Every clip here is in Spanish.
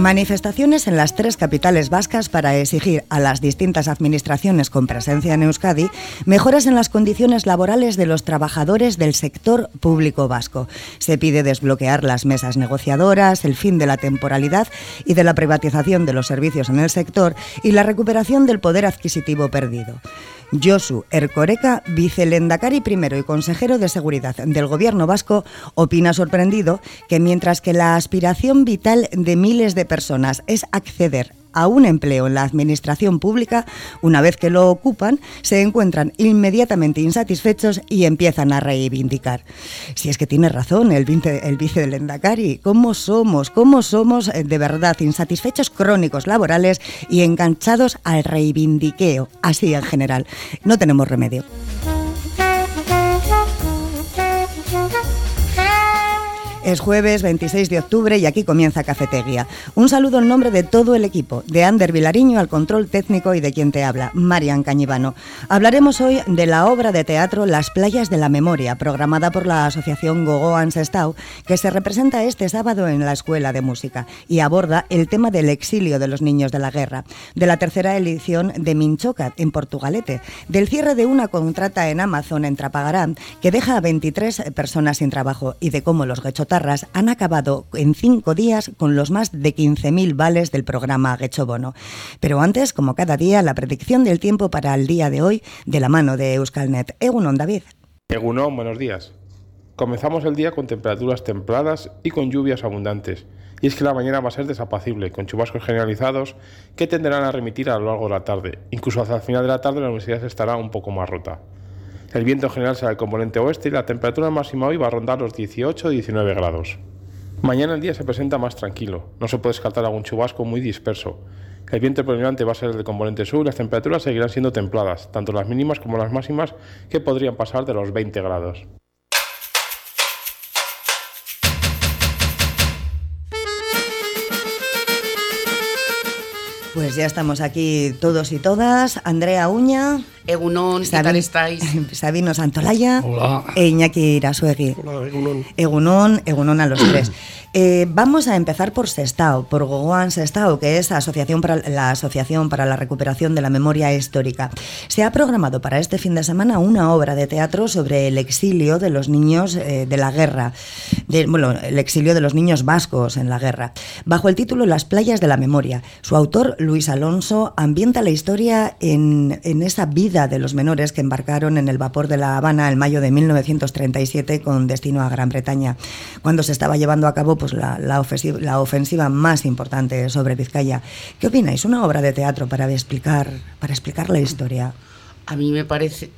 Manifestaciones en las tres capitales vascas para exigir a las distintas administraciones con presencia en Euskadi mejoras en las condiciones laborales de los trabajadores del sector público vasco. Se pide desbloquear las mesas negociadoras, el fin de la temporalidad y de la privatización de los servicios en el sector y la recuperación del poder adquisitivo perdido. Josu Ercoreca, vicelendacari primero y consejero de Seguridad del Gobierno vasco, opina sorprendido que mientras que la aspiración vital de miles de es acceder a un empleo en la administración pública, una vez que lo ocupan, se encuentran inmediatamente insatisfechos y empiezan a reivindicar. Si es que tiene razón el vice, el vice del Endacari, ¿cómo somos? ¿Cómo somos eh, de verdad insatisfechos crónicos laborales y enganchados al reivindiqueo? Así en general. No tenemos remedio. Es jueves 26 de octubre y aquí comienza Cafetería. Un saludo en nombre de todo el equipo, de Ander Vilariño al control técnico y de quien te habla, Marian Cañivano. Hablaremos hoy de la obra de teatro Las playas de la memoria, programada por la asociación Gogo Ancestau, que se representa este sábado en la Escuela de Música y aborda el tema del exilio de los niños de la guerra, de la tercera edición de Minchoca en Portugalete, del cierre de una contrata en Amazon en Trapagarán que deja a 23 personas sin trabajo y de cómo los han acabado en cinco días con los más de 15.000 vales del programa Bono. Pero antes, como cada día, la predicción del tiempo para el día de hoy de la mano de Euskalnet. Egunon, David. Egunon, buenos días. Comenzamos el día con temperaturas templadas y con lluvias abundantes. Y es que la mañana va a ser desapacible, con chubascos generalizados que tenderán a remitir a lo largo de la tarde. Incluso hacia el final de la tarde la universidad estará un poco más rota. El viento en general será el componente oeste y la temperatura máxima hoy va a rondar los 18-19 grados. Mañana el día se presenta más tranquilo, no se puede descartar algún chubasco muy disperso. El viento predominante va a ser el de componente sur y las temperaturas seguirán siendo templadas, tanto las mínimas como las máximas, que podrían pasar de los 20 grados. Pues ya estamos aquí todos y todas. Andrea Uña. Egunon, ¿qué tal estáis? Sabino Santolaya. Hola. E Iñaki Irasuegui. Hola, Egunon. Egunon, Egunon a los tres. Eh, vamos a empezar por Sestao, por Gogoan Sestao, que es Asociación, para, la Asociación para la Recuperación de la Memoria Histórica. Se ha programado para este fin de semana una obra de teatro sobre el exilio de los niños eh, de la guerra, de, bueno, el exilio de los niños vascos en la guerra, bajo el título Las playas de la memoria. Su autor, Luis Alonso, ambienta la historia en, en esa vida de los menores que embarcaron en el vapor de La Habana en mayo de 1937 con destino a Gran Bretaña, cuando se estaba llevando a cabo pues, la, la, ofensiva, la ofensiva más importante sobre Vizcaya. ¿Qué opináis? Una obra de teatro para explicar, para explicar la historia. A mí me parece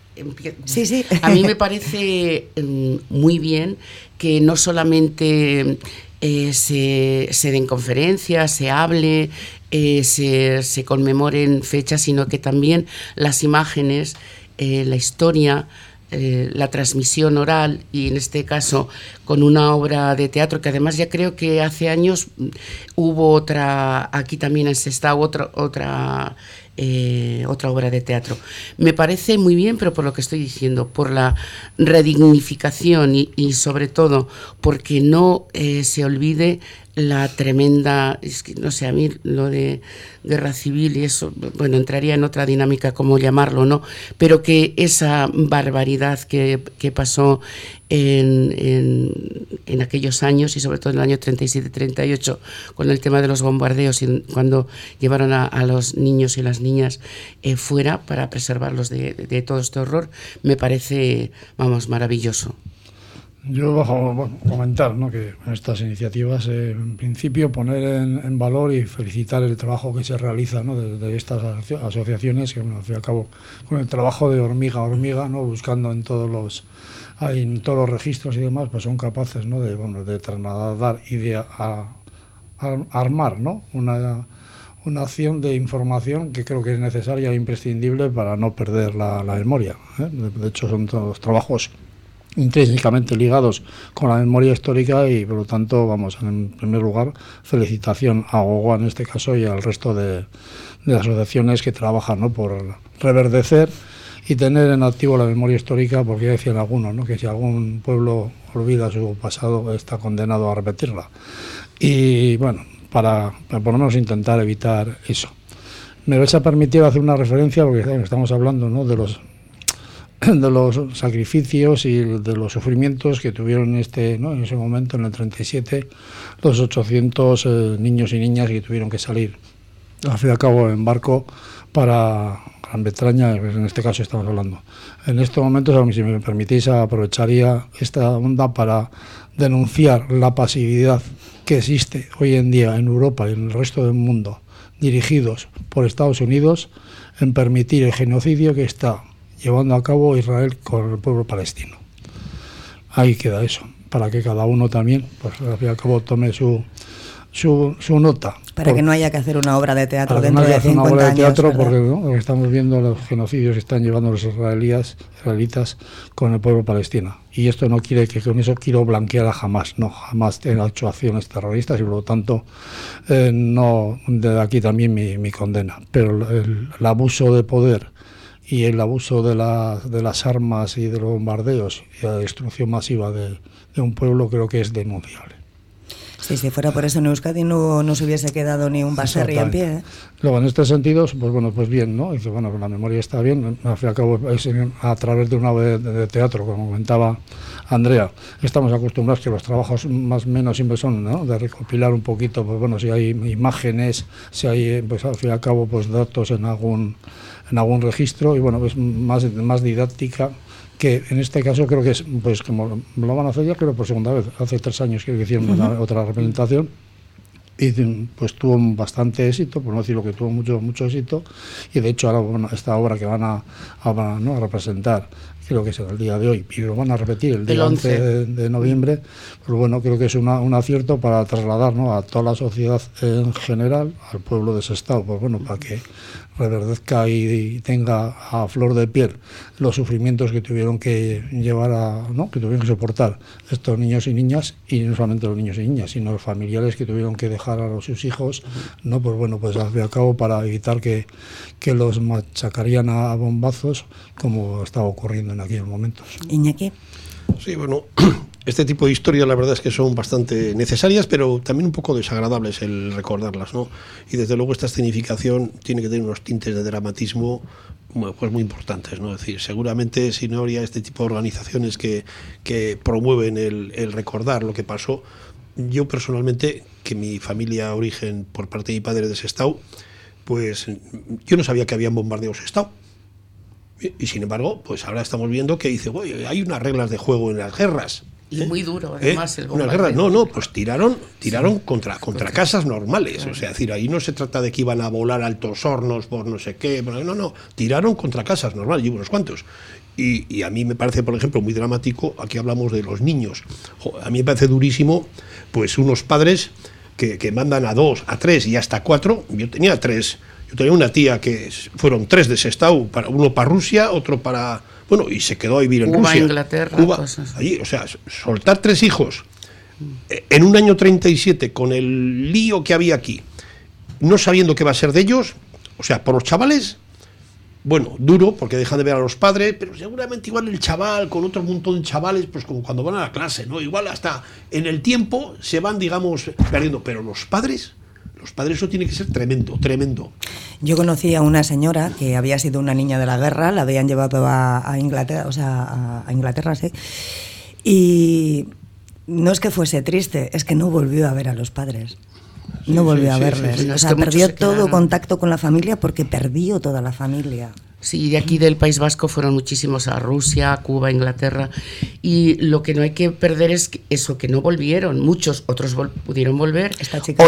Sí, sí. A mí me parece mm, muy bien que no solamente eh, se, se, den conferencias, se hable, eh, se, se, conmemoren fechas, sino que también las imágenes, eh, la historia, eh, la transmisión oral y en este caso con una obra de teatro que además ya creo que hace años hubo otra, aquí también en Sestao, otra, otra eh, otra obra de teatro. Me parece muy bien, pero por lo que estoy diciendo, por la redignificación y, y sobre todo porque no eh, se olvide la tremenda, es que no sé, a mí lo de guerra civil y eso, bueno, entraría en otra dinámica, como llamarlo, ¿no? Pero que esa barbaridad que, que pasó en, en, en, aquellos años y sobre todo en el año 37-38 con el tema de los bombardeos y cuando llevaron a, los niños y las niñas eh, fuera para preservarlos de, de todo este horror, me parece, vamos, maravilloso. Yo bajo comentar ¿no? que estas iniciativas, eh, en principio, poner en, valor y felicitar el trabajo que se realiza ¿no? desde de estas aso asociaciones, que bueno, al fin y al cabo, con el trabajo de hormiga a hormiga, ¿no? buscando en todos los en todos los registros y demás, pues son capaces ¿no? de, bueno, de trasladar y de a, armar ¿no? una, una acción de información que creo que es necesaria e imprescindible para no perder la, la memoria. ¿eh? De, de hecho, son todos trabajos intrínsecamente ligados con la memoria histórica y por lo tanto, vamos, en primer lugar, felicitación a Gogoa en este caso y al resto de, de asociaciones que trabajan ¿no? por reverdecer y tener en activo la memoria histórica, porque ya decían algunos, ¿no? que si algún pueblo olvida su pasado está condenado a repetirla. Y bueno, para, por lo menos intentar evitar eso. Me vais a permitir hacer una referencia, porque estamos hablando ¿no? de los de los sacrificios y de los sufrimientos que tuvieron este, ¿no? en ese momento, en el 37, los 800 eh, niños y niñas que tuvieron que salir, al fin y al cabo, en barco para Gran Bretaña, en este caso estamos hablando. En estos momentos, si me permitís, aprovecharía esta onda para denunciar la pasividad que existe hoy en día en Europa y en el resto del mundo, dirigidos por Estados Unidos, en permitir el genocidio que está llevando a cabo Israel con el pueblo palestino. Ahí queda eso, para que cada uno también, pues al fin y al cabo, tome su, su, su nota. Para que no haya que hacer una obra de teatro para dentro que no haya de que hacer una 50 obra de años, teatro ¿verdad? porque ¿no? estamos viendo los genocidios que están llevando los israelíes, israelitas con el pueblo palestino. Y esto no quiere que con eso quiero blanquear a Hamas, no, Hamas tiene hecho acciones terroristas y por lo tanto eh, no de aquí también mi, mi condena. Pero el, el abuso de poder y el abuso de, la, de las armas y de los bombardeos y la destrucción masiva de, de un pueblo creo que es denunciable. Sí, si fuera por eso en Euskadi no, no se hubiese quedado ni un baserri en pie. ¿eh? Luego, en este sentido, pues bueno, pues bien, ¿no? Dice, bueno, la memoria está bien, al fin y al cabo, es a través de una obra de, de teatro, como comentaba Andrea, estamos acostumbrados que los trabajos más o menos siempre son, ¿no? De recopilar un poquito, pues bueno, si hay imágenes, si hay, pues al fin y al cabo, pues datos en algún, en algún registro, y bueno, pues más, más didáctica que en este caso creo que es, pues como lo van a hacer ya, creo por segunda vez, hace tres años creo que hicieron una- otra representación, y pues tuvo bastante éxito, por no decir lo que tuvo mucho mucho éxito, y de hecho ahora bueno, esta obra que van a, a, van a, ¿no? a representar, creo que es el día de hoy, y lo van a repetir el día El 11 11. de, de noviembre, pues bueno, creo que es una- un acierto para trasladar ¿no? a toda la sociedad en general, al pueblo de Sestao, pues bueno, para que reverdezca y, y tenga a flor de piel los sufrimientos que tuvieron que llevar a, ¿no? que tuvieron que soportar estos niños y niñas, y no solamente los niños y niñas, sino los familiares que tuvieron que dejar a los, sus hijos, ¿no? Pues bueno, pues al fin y al cabo para evitar que, que los machacarían a bombazos como estaba ocurriendo en aquellos momentos. Iñaki. Sí, bueno, este tipo de historias la verdad es que son bastante necesarias, pero también un poco desagradables el recordarlas, ¿no? Y desde luego esta escenificación tiene que tener unos tintes de dramatismo pues muy importantes, ¿no? Es decir, seguramente si no habría este tipo de organizaciones que, que promueven el, el recordar lo que pasó, yo personalmente, que mi familia origen por parte de mi padre de Sestao, pues yo no sabía que habían bombardeos Sestao. Y, sin embargo, pues ahora estamos viendo que dice, "Oye, hay unas reglas de juego en las guerras. Y ¿eh? muy duro, ¿Eh? además, el bombardeo. guerras, no, no, pues tiraron, tiraron contra, contra casas normales. O sea, es decir, ahí no se trata de que iban a volar altos hornos por no sé qué. No, no, tiraron contra casas normales, y unos cuantos. Y, y a mí me parece, por ejemplo, muy dramático, aquí hablamos de los niños. Jo, a mí me parece durísimo, pues unos padres que, que mandan a dos, a tres y hasta cuatro. Yo tenía tres. Yo tenía una tía que fueron tres de Sestao, para, uno para Rusia, otro para... Bueno, y se quedó a vivir en Cuba, Rusia. Inglaterra, Cuba, cosas. allí, o sea, soltar tres hijos eh, en un año 37 con el lío que había aquí, no sabiendo qué va a ser de ellos, o sea, por los chavales, bueno, duro porque dejan de ver a los padres, pero seguramente igual el chaval con otro montón de chavales, pues como cuando van a la clase, ¿no? Igual hasta en el tiempo se van, digamos, perdiendo, pero los padres, los padres eso tiene que ser tremendo, tremendo. Yo conocí a una señora que había sido una niña de la guerra, la habían llevado a, a Inglaterra, o sea, a, a Inglaterra, sí. Y no es que fuese triste, es que no volvió a ver a los padres. No sí, volvió a verles. sí. O sea, perdió se todo contacto con la familia porque perdió toda la familia. Sí, de aquí del País Vasco fueron muchísimos a Rusia, Cuba, Inglaterra. Y lo que no hay que perder es que- eso, que no volvieron. Muchos, otros vol- pudieron volver,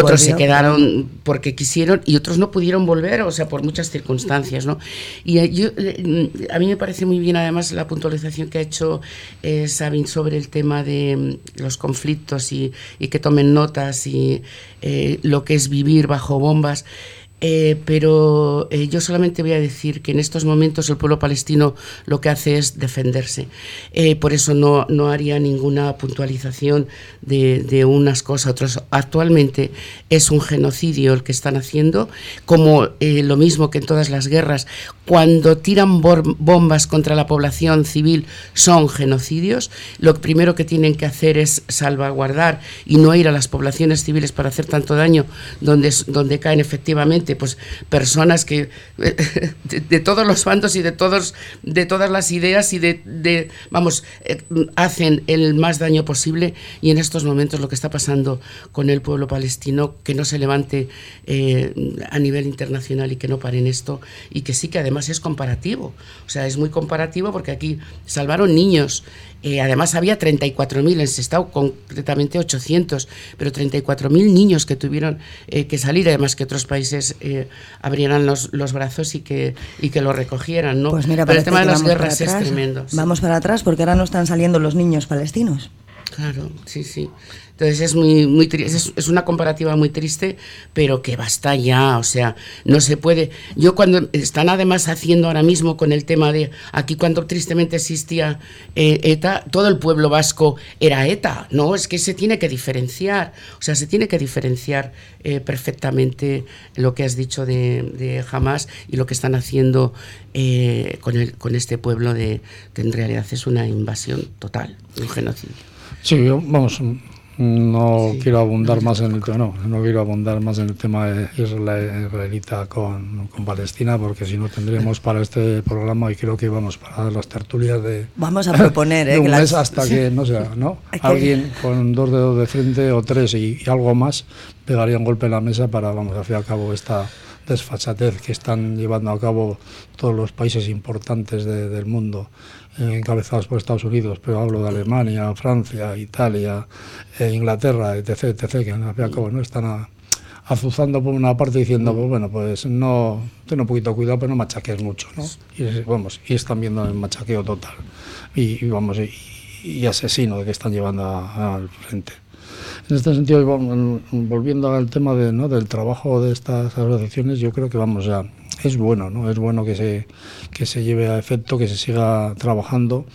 otros se quedaron porque quisieron y otros no pudieron volver, o sea, por muchas circunstancias, ¿no? Y eh, yo, eh, a mí me parece muy bien además la puntualización que ha hecho eh, Sabin sobre el tema de mm, los conflictos y, y que tomen notas y eh, lo que es vivir bajo bombas. Eh, pero eh, yo solamente voy a decir que en estos momentos el pueblo palestino lo que hace es defenderse. Eh, por eso no, no, haría ninguna puntualización de, de, unas cosas a otras. Actualmente es un genocidio el que están haciendo, como lo mismo que en todas las guerras. Cuando tiran bombas contra la población civil son genocidios. Lo primero que tienen que hacer es salvaguardar y no ir a las poblaciones civiles para hacer tanto daño donde, donde caen efectivamente pues personas que de, todos los bandos y de todos de todas las ideas y de, vamos eh, hacen el más daño posible y en estos momentos lo que está pasando con el pueblo palestino que no se levante eh, a nivel internacional y que no paren esto y que sí que además es comparativo. O sea es muy comparativo porque aquí salvaron niños eh, además había 34.000 en Sestao, concretamente 800, pero 34.000 niños que tuvieron eh, que salir, además que otros países eh, abrieran los, los, brazos y que, y que lo recogieran. ¿no? Pues mira, pero el tema de las guerras es tremendo. Vamos para atrás porque ahora no están saliendo los niños palestinos. Claro, sí, sí. Entonces es muy, muy es, es, una comparativa muy triste, pero que basta ya, o sea, no se puede. Yo cuando están además haciendo ahora mismo con el tema de aquí cuando tristemente existía eh, ETA, todo el pueblo vasco era ETA, no, es que se tiene que diferenciar, o sea, se tiene que diferenciar eh, perfectamente lo que has dicho de, de Hamas y lo que están haciendo eh, con, el, con este pueblo de que en realidad es una invasión total, un genocidio. Sí, vamos, no quiero abundar más en el no, no quiero abundar más en el tema de israelita con, con Palestina porque si no tendríamos para este programa y creo que vamos para las tertulias de vamos a proponer ¿eh? un mes hasta que no sea no alguien con dos dedos de frente o tres y, algo más pegaría un golpe en la mesa para vamos a fin y al cabo esta desfachatez que están llevando a cabo todos los países importantes del mundo encabezados por Estados Unidos, pero hablo de Alemania, Francia, Italia, eh, Inglaterra, etc., etc., que al fin y al cabo no están azuzando por una parte diciendo, pues bueno, pues no, ten un poquito de cuidado, pero no machaques mucho, ¿no? Y, vamos, y están viendo el machaqueo total. Y, vamos, y, asesino de que están llevando al frente. En este sentido, volviendo al tema de, ¿no? del trabajo de estas asociaciones, yo creo que vamos a es bueno, ¿no? Es bueno que se, que se lleve a efecto, que se siga trabajando.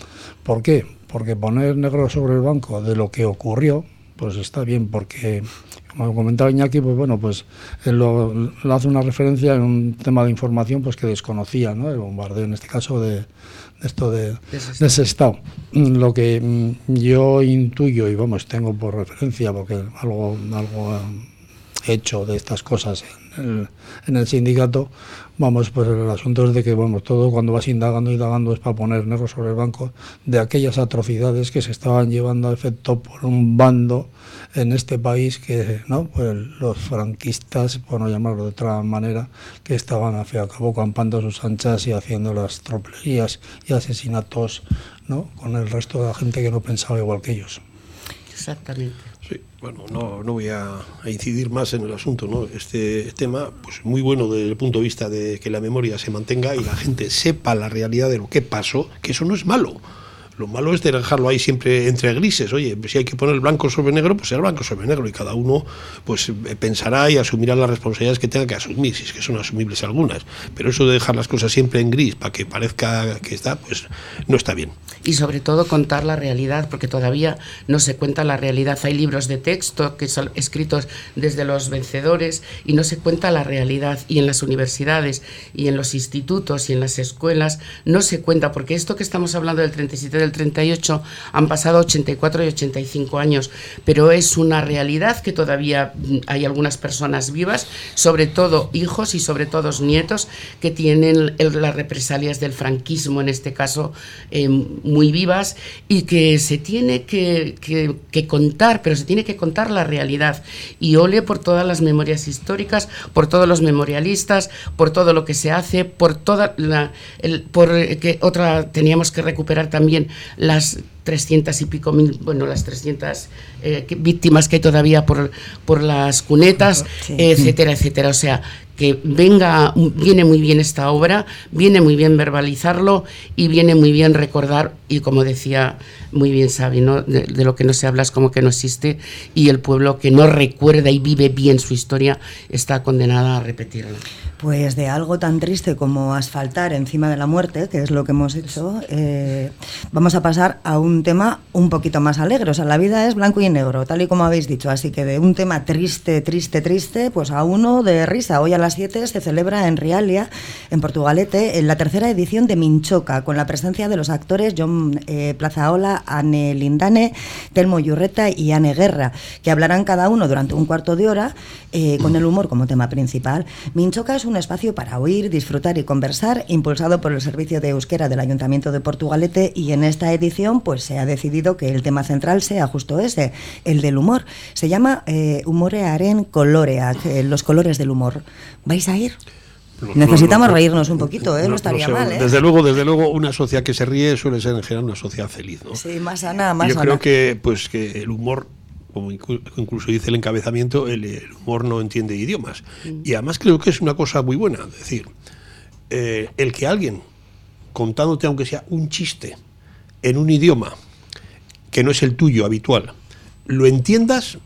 ¿Por qué? Porque poner negro sobre el banco de lo que ocurrió, pues está bien, porque, como comentaba Iñaki, pues bueno, pues él lo, hace una referencia en un tema de información pues que desconocía, ¿no? El bombardeo, en este caso, de, esto de, de, ese estado. Lo que mm, yo intuyo, y vamos, tengo por referencia, porque algo, algo hecho de estas cosas en el, sindicato, vamos, pues el asunto es de que, bueno, todo cuando vas indagando, indagando es para poner negro sobre el banco de aquellas atrocidades que se estaban llevando a efecto por un bando en este país que, ¿no? Pues los franquistas, por no llamarlo de otra manera, que estaban a fin y a cabo campando sus anchas y haciendo las tropelías y asesinatos, ¿no? Con el resto de la gente que no pensaba igual que ellos. Exactamente. Bueno, no, no voy a, incidir más en el asunto, ¿no? Este tema, pues muy bueno desde el punto de vista de que la memoria se mantenga y la gente sepa la realidad de lo que pasó, que eso no es malo. Lo malo es dejarlo ahí siempre entre grises. Oye, si hay que poner blanco sobre negro, pues será blanco sobre negro y cada uno pues eh, pensará y asumirá las responsabilidades que tenga que asumir, si es que son asumibles algunas. Pero eso de dejar las cosas siempre en gris para que parezca que está, pues no está bien. Y sobre todo contar la realidad, porque todavía no se cuenta la realidad. Hay libros de texto que son escritos desde los vencedores y no se cuenta la realidad. Y en las universidades y en los institutos y en las escuelas no se cuenta, porque esto que estamos hablando del 37 del 38 han pasado 84 y 85 años, pero es una realidad que todavía hay algunas personas vivas, sobre todo hijos y sobre todo nietos, que tienen las represalias del franquismo, en este caso, eh, muy vivas y que se tiene que, contar, pero se tiene que contar la realidad. Y ole por todas las memorias históricas, por todos los memorialistas, por todo lo que se hace, por toda la... El, por que otra teníamos que recuperar también las 300 y pico mil, bueno, las 300 eh, víctimas que hay todavía por, por las cunetas, etcétera, etcétera. O sea, que venga, viene muy bien esta obra, viene muy bien verbalizarlo y viene muy bien recordar y como decía muy bien Sabi, ¿no? de, de, lo que no se habla es como que no existe y el pueblo que no recuerda y vive bien su historia está condenada a repetirla. Pues de algo tan triste como asfaltar encima de la muerte, que es lo que hemos hecho, eh, vamos a pasar a un tema un poquito más alegre. O sea, la vida es blanco y negro, tal y como habéis dicho. Así que de un tema triste, triste, triste, pues a uno de risa. Hoy a las 7 se celebra en Rialia, en Portugalete, en la tercera edición de Minchoca, con la presencia de los actores John eh, Plazaola, Anne Lindane, Telmo Yurreta y Anne Guerra, que hablarán cada uno durante un cuarto de hora eh, con el humor como tema principal. Minchoca es un espacio para oír, disfrutar y conversar, impulsado por el Servicio de Euskera del Ayuntamiento de Portugalete y en esta edición pues se ha decidido que el tema central sea justo ese, el del humor. Se llama eh, Humorearen Coloreak, eh, los colores del humor. ¿Vais a ir? Necesitamos reírnos un poquito, ¿eh? No, estaría sé, mal, ¿eh? Desde luego, desde luego, una sociedad que se ríe suele ser en general una sociedad feliz. Sí, más sana, más Yo sana. creo que, pues, que el humor como incluso dice el encabezamiento, el, el humor no entiende idiomas. Mm. Y además creo que es una cosa muy buena, es decir, eh, el que alguien, contándote aunque sea un chiste, en un idioma que no es el tuyo habitual, lo entiendas,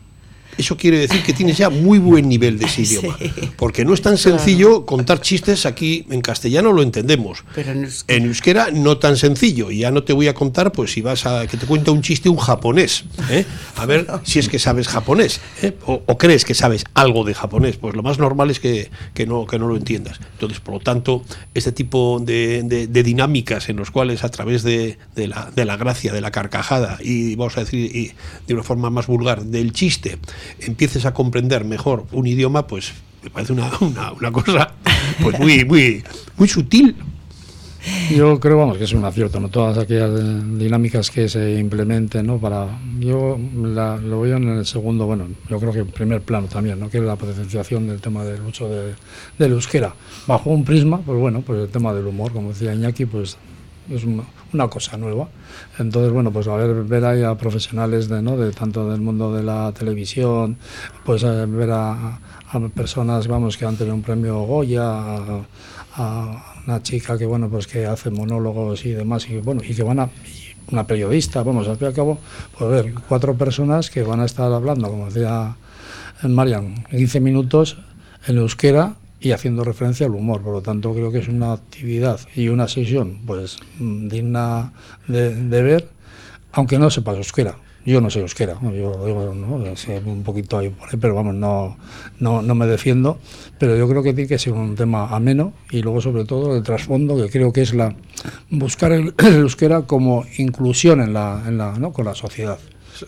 eso quiere decir que tienes ya muy buen nivel de ese idioma. Sí. Porque no es tan sencillo contar chistes aquí en castellano, lo entendemos. Pero en euskera. en euskera. no tan sencillo. Y ya no te voy a contar, pues si vas a que te cuenta un chiste un japonés. ¿eh? A ver si es que sabes japonés. ¿eh? O, o, crees que sabes algo de japonés. Pues lo más normal es que, que, no, que no lo entiendas. Entonces, por lo tanto, este tipo de, de, de dinámicas en los cuales a través de, de, la, de la gracia, de la carcajada y, vamos a decir, y de una forma más vulgar, del chiste, empieces a comprender mejor un idioma, pues me parece una, una, una cosa pues muy, muy, muy sutil. Yo creo, vamos, que es un acierto, ¿no? Todas aquellas dinámicas que se implementen, ¿no? Para, yo la, lo veo en el segundo, bueno, yo creo que en primer plano también, ¿no? Que es la potenciación del tema del uso de, del euskera. Bajo un prisma, pues bueno, pues el tema del humor, como decía Iñaki, pues es una, cosa nueva. Entonces, bueno, pues a ver, ver ahí a profesionales de, ¿no? de tanto del mundo de la televisión, pues a ver a, a, personas, vamos, que han tenido un premio Goya, a, a, una chica que, bueno, pues que hace monólogos y demás, y bueno, y que van a una periodista, vamos, al fin y al cabo, pues ver, cuatro personas que van a estar hablando, como decía Marian, 15 minutos en euskera y haciendo referencia al humor. Por lo tanto, creo que es una actividad y una sesión pues digna de, ver, aunque no sepas euskera. Yo no sé euskera, yo digo, ¿no? un poquito ahí, pero vamos, no, no, no me defiendo. Pero yo creo que tiene que ser un tema ameno y luego, sobre todo, el trasfondo, que creo que es la buscar el, el euskera como inclusión en la, en la, ¿no? con la sociedad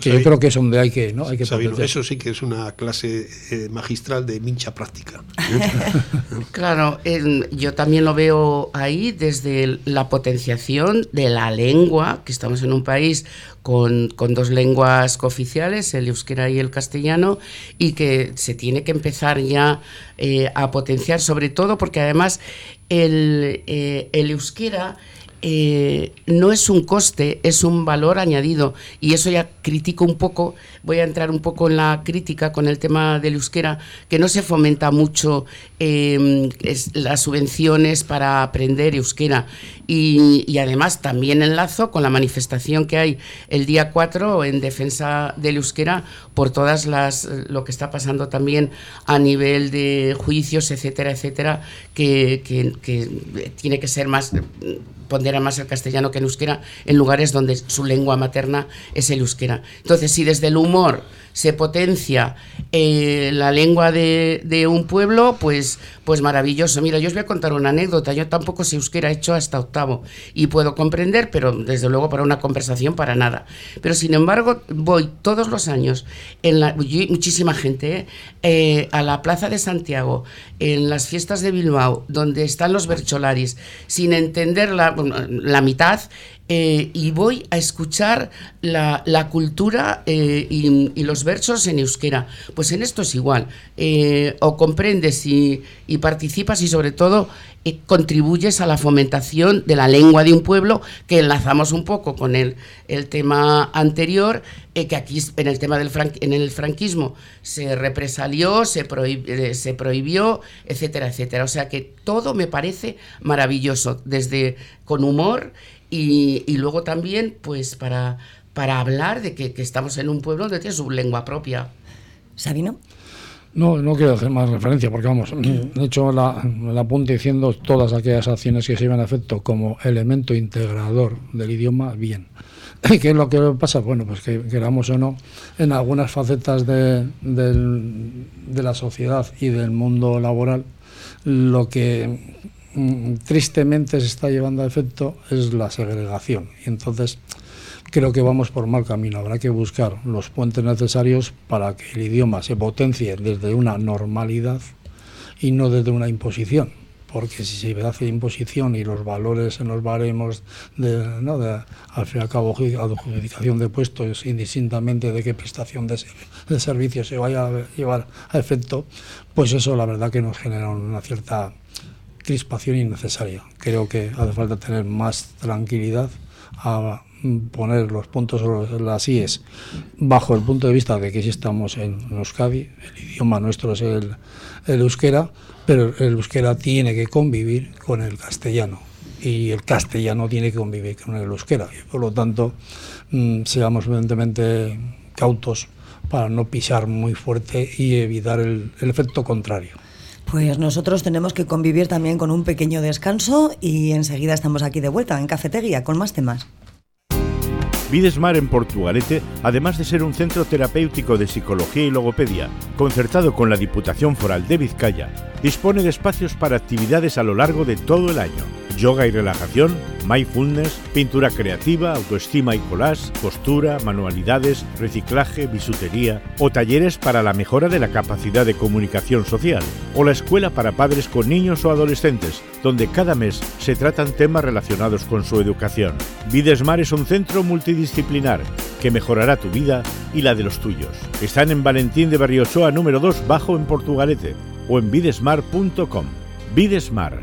que yo creo que es donde hay que, ¿no? hay que Sabino, eso sí que es una clase eh, magistral de mincha práctica. claro, eh, yo también lo veo ahí desde la potenciación de la lengua, que estamos en un país con, con, dos lenguas cooficiales, el euskera y el castellano, y que se tiene que empezar ya eh, a potenciar, sobre todo porque además el, eh, el euskera eh, no es un coste, es un valor añadido. Y eso ya critico un poco, voy a entrar un poco en la crítica con el tema del euskera, que no se fomenta mucho eh, es, las subvenciones para aprender euskera. Y, además también enlazo con la manifestación que hay el día 4 en defensa del euskera por todas las lo que está pasando también a nivel de juicios, etcétera, etcétera, que tiene que ser más pondera más el castellano que el euskera en lugares donde su lengua materna es el euskera. Entonces, si desde el humor se potencia eh, la lengua de, un pueblo, pues, pues maravilloso. Mira, yo os voy a contar una anécdota. Yo tampoco sé euskera, he hecho hasta octavo y puedo comprender, pero desde luego para una conversación para nada. Pero sin embargo, voy todos los años, en la, muchísima gente, eh, eh, a la Plaza de Santiago, en las fiestas de Bilbao, donde están los bercholaris, sin entender la, la mitad, eh, y voy a escuchar la, cultura eh, y, los versos en euskera. Pues en esto es igual. Eh, o comprendes y, y, participas y sobre todo contribuyes a la fomentación de la lengua de un pueblo que enlazamos un poco con el, el tema anterior, que aquí en el tema del en el franquismo se represalió, se, se prohibió, etcétera, etcétera. O sea que todo me parece maravilloso, desde con humor y, luego también pues para, para hablar de que, que estamos en un pueblo donde tiene su lengua propia. Sabino. No, no quiero hacer más referencia porque vamos, de hecho la, la apunte diciendo todas aquellas acciones que se llevan a efecto como elemento integrador del idioma, bien. ¿Qué es lo que pasa? Bueno, pues que queramos o no, en algunas facetas de, de la sociedad y del mundo laboral, lo que tristemente se está llevando a efecto es la segregación. Y entonces creo que vamos por mal camino. Habrá que buscar los puentes necesarios para que el idioma se potencie desde una normalidad y no desde una imposición. Porque si se hace imposición y los valores en los baremos de, ¿no? de al fin y al cabo, adjudicación de puestos, indistintamente de qué prestación de, de servicio se vaya a llevar a efecto, pues eso la verdad que nos genera una cierta crispación innecesaria. Creo que hace falta tener más tranquilidad a poner los puntos sobre las IES bajo el punto de vista de que si estamos en Euskadi, el idioma nuestro es el, el euskera, pero el euskera tiene que convivir con el castellano y el castellano tiene que convivir con el euskera. Y por lo tanto, mm, seamos evidentemente cautos para no pisar muy fuerte y evitar el, el efecto contrario. Pues nosotros tenemos que convivir también con un pequeño descanso y enseguida estamos aquí de vuelta en Cafetería con más temas. Videsmar en Portugalete, además de ser un centro terapéutico de psicología y logopedia, concertado con la Diputación Foral de Vizcaya, dispone de espacios para actividades a lo largo de todo el año. Yoga y relajación, mindfulness, pintura creativa, autoestima y collage, costura, manualidades, reciclaje, bisutería o talleres para la mejora de la capacidad de comunicación social o la escuela para padres con niños o adolescentes, donde cada mes se tratan temas relacionados con su educación. Videsmar es un centro multidisciplinar que mejorará tu vida y la de los tuyos. Están en Valentín de Berriochoa número 2 bajo en Portugalete o en videsmar.com. Videsmar,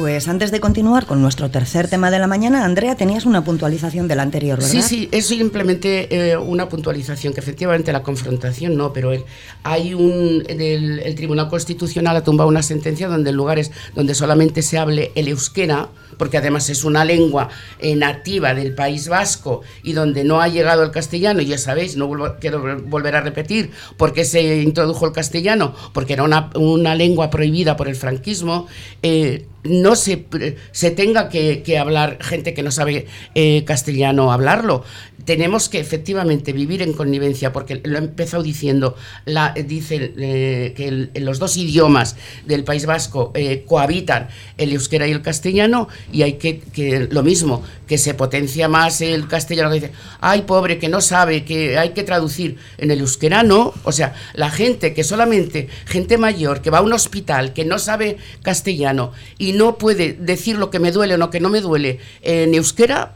Pues antes de continuar con nuestro tercer tema de la mañana, Andrea, tenías una puntualización del anterior, ¿verdad? Sí, sí, es simplemente eh, una puntualización, que efectivamente la confrontación no, pero hay un. El, el, Tribunal Constitucional ha tumbado una sentencia donde en lugares donde solamente se hable el euskera, porque además es una lengua eh, nativa del País Vasco y donde no ha llegado el castellano, y ya sabéis, no vuelvo, quiero volver a repetir, por qué se introdujo el castellano, porque era una, una lengua prohibida por el franquismo. Eh, no se, se tenga que, que, hablar gente que no sabe eh, castellano hablarlo. Tenemos que efectivamente vivir en connivencia, porque lo he empezado diciendo, la, dice eh, que el, los dos idiomas del País Vasco eh, cohabitan el euskera y el castellano, y hay que, que, lo mismo, que se potencia más el castellano, que dice, ay pobre, que no sabe, que hay que traducir en el euskera, no. O sea, la gente que solamente, gente mayor, que va a un hospital, que no sabe castellano, y no puede decir lo que me duele o lo que no me duele en euskera,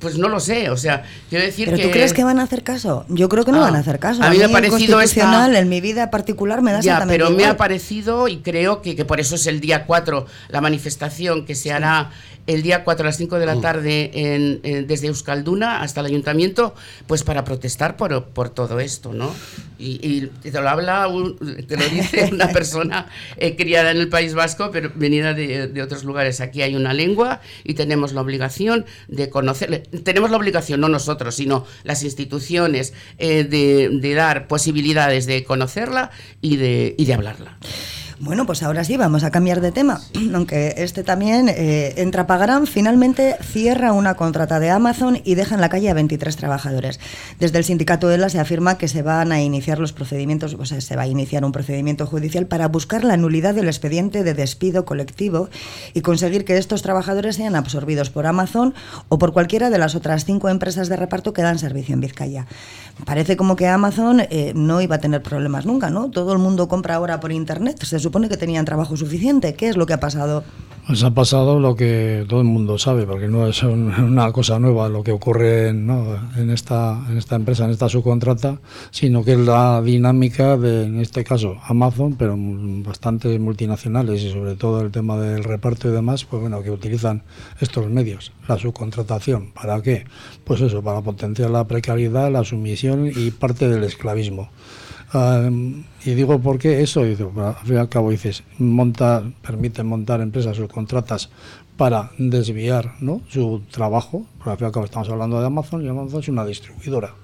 pues no lo sé. O sea, quiero decir ¿Pero que. tú crees que van a hacer caso? Yo creo que no Ah, van a hacer caso. a mí me ha parecido esta- en mi vida particular, me da Ya, pero me ha parecido y creo que, que por eso es el día 4 la manifestación que se hará el día 4 a las 5 de la tarde en, en- desde Euskalduna hasta el ayuntamiento, pues para protestar por, por todo esto, ¿no? Y, y te lo habla, un- te lo dice una persona eh, criada en el País Vasco, pero venida de, de otros lugares. Aquí hay una lengua y tenemos la obligación de conocer, tenemos la obligación, no nosotros, sino las instituciones, eh, de, de dar posibilidades de conocerla y de, y de hablarla. Bueno, pues ahora sí, vamos a cambiar de tema. Aunque este también eh, entra Pagarán, finalmente cierra una contrata de Amazon y deja en la calle a 23 trabajadores. Desde el sindicato ELA se afirma que se van a iniciar los procedimientos, o sea, se va a iniciar un procedimiento judicial para buscar la nulidad del expediente de despido colectivo y conseguir que estos trabajadores sean absorbidos por Amazon o por cualquiera de las otras cinco empresas de reparto que dan servicio en Vizcaya. Parece como que Amazon eh, no iba a tener problemas nunca, ¿no? Todo el mundo compra ahora por internet. Se supone que tenían trabajo suficiente. ¿Qué es lo que ha pasado? Pues ha pasado lo que todo el mundo sabe, porque no es una cosa nueva lo que ocurre en, esta, en esta empresa, en esta subcontrata, sino que es la dinámica de, en este caso, Amazon, pero bastantes multinacionales y sobre todo el tema del reparto y demás, pues bueno, que utilizan estos medios, la subcontratación. ¿Para qué? Pues eso, para potenciar la precariedad, la sumisión y parte del esclavismo. Ah, y digo, ¿por qué eso? Y al fin y al cabo dices, monta, permite montar empresas o contratas para desviar ¿no? su trabajo, porque al fin y al cabo estamos hablando de Amazon y Amazon es una distribuidora.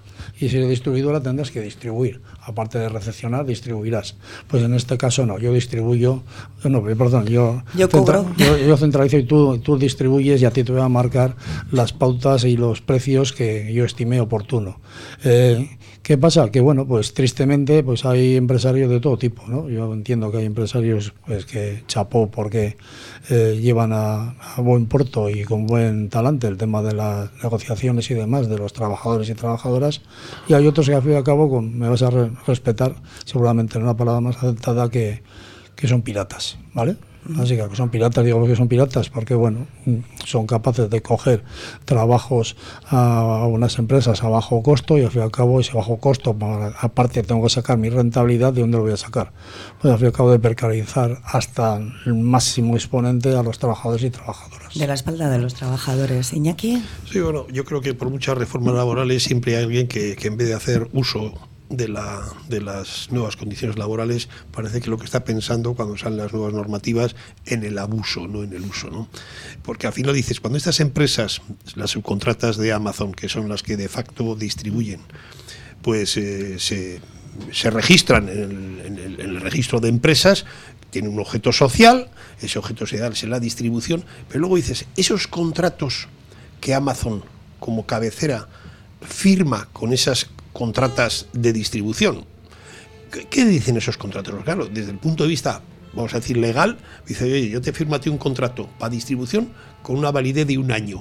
Y si eres distribuidora tendrás que distribuir, aparte de recepcionar, distribuirás. Pues en este caso no, yo distribuyo, no, perdón, yo, yo, cobro. yo, centralizo y tú, tú distribuyes y a ti te voy a marcar las pautas y los precios que yo estime oportuno. Eh, ¿Qué pasa? Que bueno, pues tristemente pues hay empresarios de todo tipo, ¿no? Yo entiendo que hay empresarios pues que chapó porque eh, llevan a, buen puerto y con buen talante el tema de las negociaciones y demás de los trabajadores y trabajadoras y hay otros que al fin y al cabo con, me vas a respetar seguramente en una palabra más aceptada que, que son piratas, ¿vale? Así que son piratas, digo que son piratas porque bueno, son capaces de coger trabajos a unas empresas a bajo costo y al fin y al cabo ese bajo costo, aparte tengo que sacar mi rentabilidad, ¿de dónde lo voy a sacar? Pues al fin y al cabo de precarizar hasta el máximo exponente a los trabajadores y trabajadoras. De la espalda de los trabajadores. Iñaki. Sí, bueno, yo creo que por muchas reformas laborales siempre hay alguien que, que en vez de hacer uso de, la, de las nuevas condiciones laborales parece que lo que está pensando cuando salen las nuevas normativas en el abuso, no en el uso. ¿no? Porque al final dices, cuando estas empresas, las subcontratas de Amazon, que son las que de facto distribuyen, pues eh, se, se, registran en el, registro de empresas, tienen un objeto social, ese objeto social es la distribución, pero luego dices, esos contratos que Amazon como cabecera firma con esas contratas de distribución. ¿Qué, dicen esos contratos? Claro, desde el punto de vista, vamos a decir, legal, dice, oye, yo te firmo a ti un contrato para distribución con una validez de un año.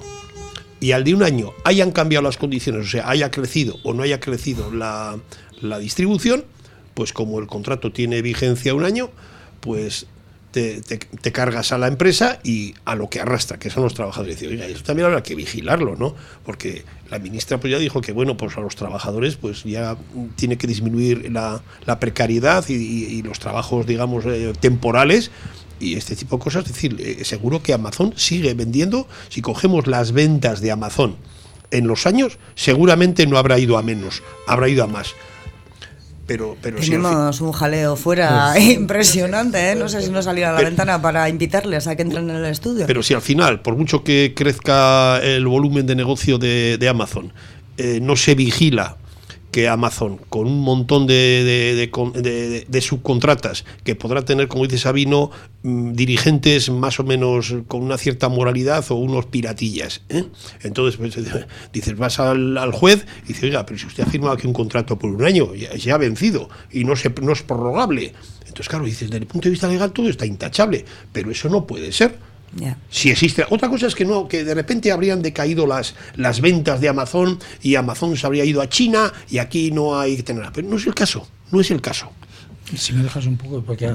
Y al de un año hayan cambiado las condiciones, o sea, haya crecido o no haya crecido la, la distribución, pues como el contrato tiene vigencia un año, pues te, cargas a la empresa y a lo que arrastra, que son los trabajadores. Y eso también habrá que vigilarlo, ¿no? Porque la ministra pues ya dijo que, bueno, pues a los trabajadores pues ya tiene que disminuir la, precariedad y, los trabajos, digamos, eh, temporales y este tipo de cosas. Es decir, eh, seguro que Amazon sigue vendiendo. Si cogemos las ventas de Amazon en los años, seguramente no habrá ido a menos, habrá ido a más pero, pero Tenemos un jaleo fuera impresionante, ¿eh? no sé si no salir a la ventana para invitarles a que entren en el estudio. Pero si al final, por mucho que crezca el volumen de negocio de, de Amazon, eh, no se vigila que Amazon, con un montón de, de, subcontratas, que podrá tener, como dice Sabino, mm, dirigentes más o menos con una cierta moralidad o unos piratillas. ¿eh? Entonces, pues, dices, vas al, juez y dices, oiga, pero si usted ha firmado aquí un contrato por un año, ya, ha vencido y no, se, no es prorrogable. Entonces, claro, dices, desde el punto de vista legal todo está intachable, pero eso no puede ser. Si existe. Otra cosa es que no, que de repente habrían decaído las, las ventas de Amazon y Amazon se habría ido a China y aquí no hay que tener. Pero no es el caso, no es el caso. Si me dejas un poco, porque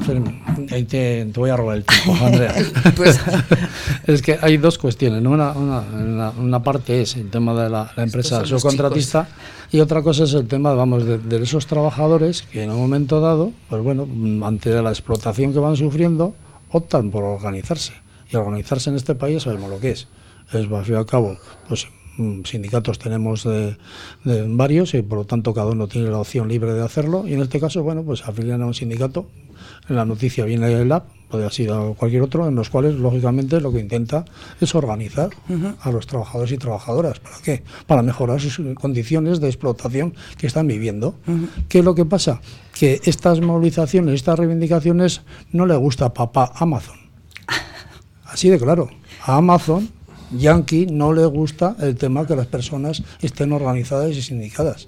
ahí te, voy a robar el tiempo, Andrea. Pues, es que hay dos cuestiones. Una, una, una, parte es el tema de la, empresa subcontratista y otra cosa es el tema, vamos, de, de, esos trabajadores que en un momento dado, pues bueno, ante la explotación que van sufriendo, optan por organizarse y organizarse en este país sabemos lo que es. Es, al fin y al cabo, pues mm, sindicatos tenemos de, varios y por lo tanto cada uno tiene la opción libre de hacerlo y en este caso, bueno, pues afilian a un sindicato, en la noticia viene el lab, puede haber sido cualquier otro, en los cuales lógicamente lo que intenta es organizar a los trabajadores y trabajadoras. ¿Para qué? Para mejorar sus condiciones de explotación que están viviendo. ¿Qué es lo que pasa? Que estas movilizaciones, estas reivindicaciones no le gusta a papá Amazon Así de claro. A Amazon, Yankee, no le gusta el tema que las personas estén organizadas y sindicadas.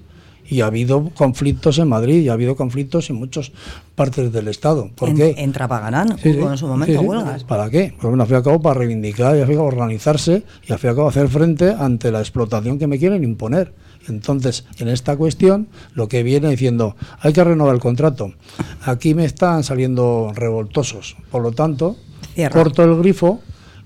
y ha habido conflictos en Madrid y ha habido conflictos en muchas partes del Estado. ¿Por en, qué? En Trapagarán, Sí, hubo sí, en su momento sí. huelgas. ¿Para qué? Pues bueno, al fin y al cabo para reivindicar y al fin y al cabo organizarse y al fin y al cabo hacer frente ante la explotación que me quieren imponer. Entonces, en esta cuestión, lo que viene diciendo, hay que renovar el contrato. Aquí me están saliendo revoltosos. Por lo tanto, Cierra. corto el grifo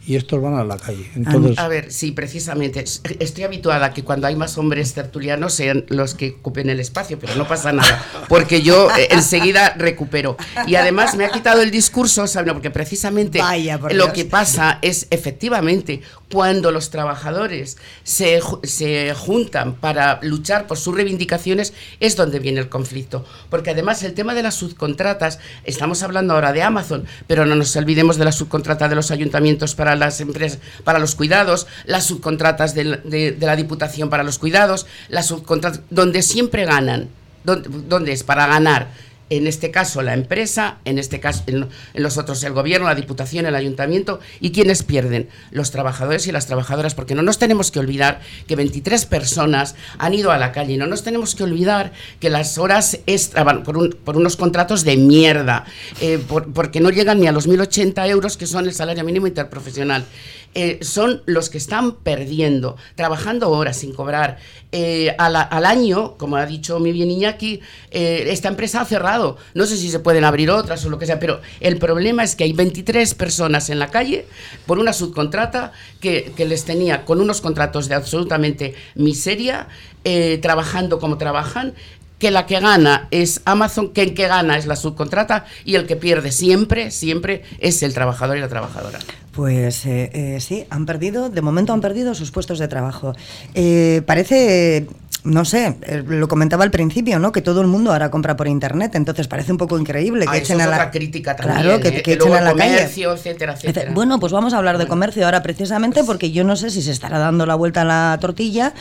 y estos van a la calle. Entonces, A ver, sí, precisamente. Es- Estoy habituada a que cuando hay más hombres tertulianos sean los que ocupen el espacio, pero no pasa nada, porque yo eh, enseguida recupero. Y además me ha quitado el discurso, ¿saben? Porque precisamente Vaya, por lo Dios. que pasa es efectivamente cuando los trabajadores se, se juntan para luchar por sus reivindicaciones es donde viene el conflicto. Porque además el tema de las subcontratas, estamos hablando ahora de Amazon, pero no nos olvidemos de la subcontrata de los ayuntamientos para las empresas, para los cuidados, las subcontratas de la Diputación para los cuidados, las subcontratas, donde siempre ganan. ¿Dónde, dónde es? Para ganar en este caso la empresa, en este caso en, los otros el gobierno, la diputación, el ayuntamiento y quienes pierden los trabajadores y las trabajadoras, porque no nos tenemos que olvidar que 23 personas han ido a la calle y no nos tenemos que olvidar que las horas extra van por, un- por unos contratos de mierda, eh, por- porque no llegan ni a los 1.080 euros que son el salario mínimo interprofesional. Eh, son los que están perdiendo, trabajando horas sin cobrar. Eh, a la- al año, como ha dicho mi bien Iñaki, eh, esta empresa ha cerrado. No sé si se pueden abrir otras o lo que sea, pero el problema es que hay 23 personas en la calle por una subcontrata que, que les tenía con unos contratos de absolutamente miseria, eh, trabajando como trabajan que la que gana es Amazon, que el que gana es la subcontrata y el que pierde siempre, siempre es el trabajador y la trabajadora. Pues eh, eh, sí, han perdido, de momento han perdido sus puestos de trabajo. Eh, parece, no sé, eh, lo comentaba al principio, ¿no? Que todo el mundo ahora compra por internet, entonces parece un poco increíble que Ah, echen eso a es la otra crítica también, Claro, que, ¿eh? que Y echen a la calle. etcétera, etcétera. Bueno, pues vamos a hablar de comercio ahora precisamente porque yo no sé si se estará dando la vuelta a la tortilla.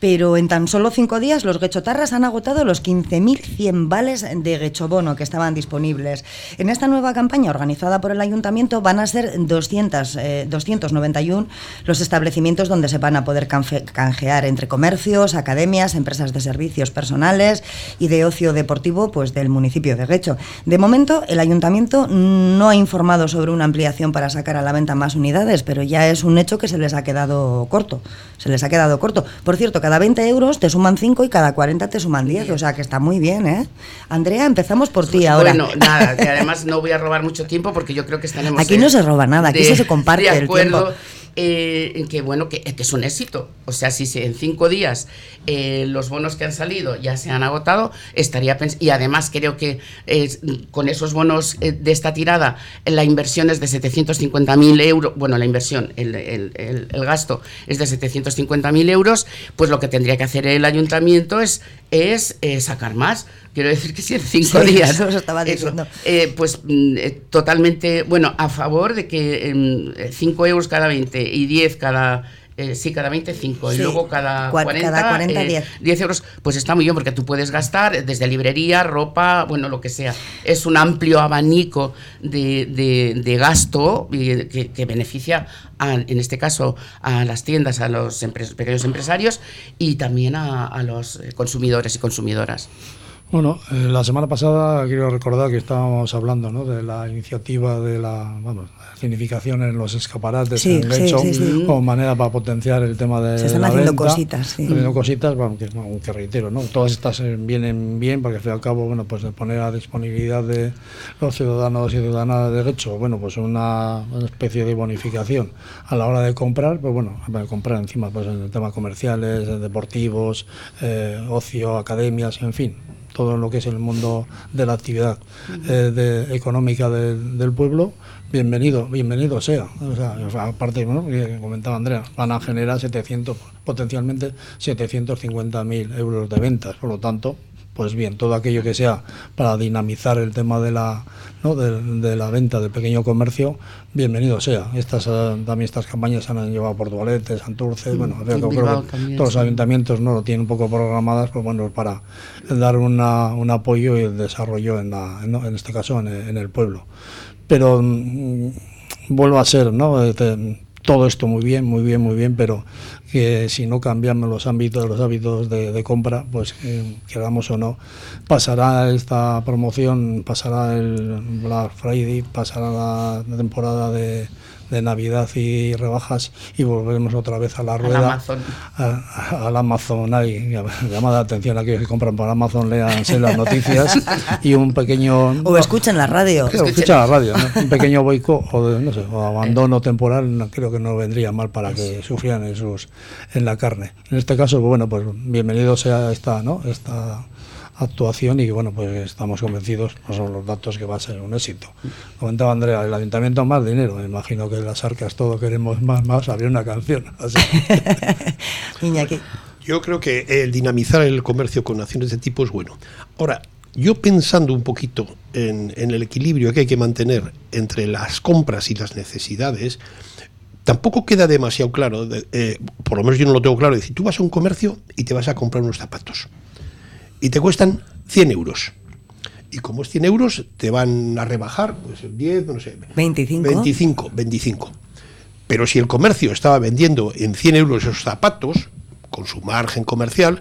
Pero en tan solo cinco días los gechotarras han agotado los 15.100 vales de gechobono que estaban disponibles. En esta nueva campaña organizada por el ayuntamiento van a ser 200, eh, 291 los establecimientos donde se van a poder canjear entre comercios, academias, empresas de servicios personales y de ocio deportivo pues del municipio de Guecho. De momento el ayuntamiento no ha informado sobre una ampliación para sacar a la venta más unidades, pero ya es un hecho que se les ha quedado corto. Se les ha quedado corto. Por cierto, cada 20 euros te suman 5 y cada 40 te suman 10, o sea que está muy bien, ¿eh? Andrea, empezamos por ti ahora. Bueno, nada, que además no voy a robar mucho tiempo porque yo creo que estaremos. Aquí eh, no se roba nada, aquí se comparte de el acuerdo, tiempo. eh, que bueno, que, que es un éxito. O sea, si se- en cinco días eh, los bonos que han salido ya se han agotado, estaría Y además creo que eh, con esos bonos eh, de esta tirada, la inversión es de 750.000 euros. Bueno, la inversión, el, el- el- el gasto es de 750.000 euros. Pues lo que tendría que hacer el ayuntamiento es, es eh, sacar más. Quiero decir que si en cinco Sí, días. eso estaba diciendo. pues mm, totalmente, bueno, a favor de que 5 euros cada 20 y 10 cada... eh, sí, cada 20, 5 y Sí. luego cada Cua- 40, cada 40, eh, 10. 10 euros, pues está muy bien porque tú puedes gastar desde librería, ropa, bueno, lo que sea. Es un amplio abanico de, de- de gasto y que, que beneficia, a- en este caso, a las tiendas, a los empres- pequeños empresarios y también a, a los eh, consumidores y consumidoras. Bueno, eh, la semana pasada quiero recordar que estábamos hablando ¿no? de la iniciativa de la vamos, significación en los escaparates Sí, en sí, sí. como manera para potenciar el tema de Se están la haciendo venta. cositas. Haciendo cositas, bueno, que, bueno, que reitero, ¿no? todas estas eh, vienen bien porque al fin y al cabo, bueno, pues de poner a disponibilidad de los ciudadanos y ciudadanas de Lecho, bueno, pues una, una especie de bonificación a la hora de comprar, pues bueno, de comprar encima, pues en el tema comerciales, deportivos, eh, ocio, academias, en fin, todo lo que es el mundo de la actividad eh, económica del- pueblo, bienvenido, bienvenido sea. O sea, aparte, que comentaba Andrea, van a generar 700, potencialmente 750 mil euros de ventas, por lo tanto, pues bien, todo aquello que sea para dinamizar el tema de la, ¿no? de, de la venta del pequeño comercio, bienvenido sea. Estas eh, también estas campañas se han llevado a Portugalete, Santurce, bueno, creo que también, todos los ayuntamientos no lo tienen un poco programadas, pues bueno, para dar una, un apoyo y el desarrollo en, la- en, en este caso en el, en el pueblo. Pero mm, vuelvo a ser, ¿no? Este, todo esto muy bien, muy bien, muy bien, pero que si no cambiamos los ámbitos, los hábitos de, compra, pues eh, queramos o no, pasará esta promoción, pasará el Black Friday, pasará la temporada de de Navidad y rebajas y volveremos otra vez a la rueda. Al Amazon. Al Amazon. Hay llama la atención a aquellos que compran por Amazon, leanse las noticias y un pequeño... O escuchen la radio. escuchen la radio. Un pequeño boicot o, no sé, o abandono temporal no, creo que no vendría mal para que sufrieran en, sus, en la carne. En este caso, bueno, pues bienvenido sea esta, ¿no? esta actuación y bueno, pues estamos convencidos, no son los datos, que va a ser un éxito. Comentaba Andrea, el ayuntamiento más dinero, me imagino que las arcas todo queremos más, más, habría una canción. Iñaki. Yo creo que el dinamizar el comercio con acciones de tipo es bueno. Ahora, yo pensando un poquito en, el equilibrio que hay que mantener entre las compras y las necesidades, tampoco queda demasiado claro, eh, por lo menos yo no lo tengo claro, es decir, tú vas a un comercio y te vas a comprar unos zapatos y te cuestan 100 euros. Y como es 100 euros, te van a rebajar pues 10, no sé. 25. 25, 25. Pero si el comercio estaba vendiendo en 100 euros esos zapatos, con su margen comercial,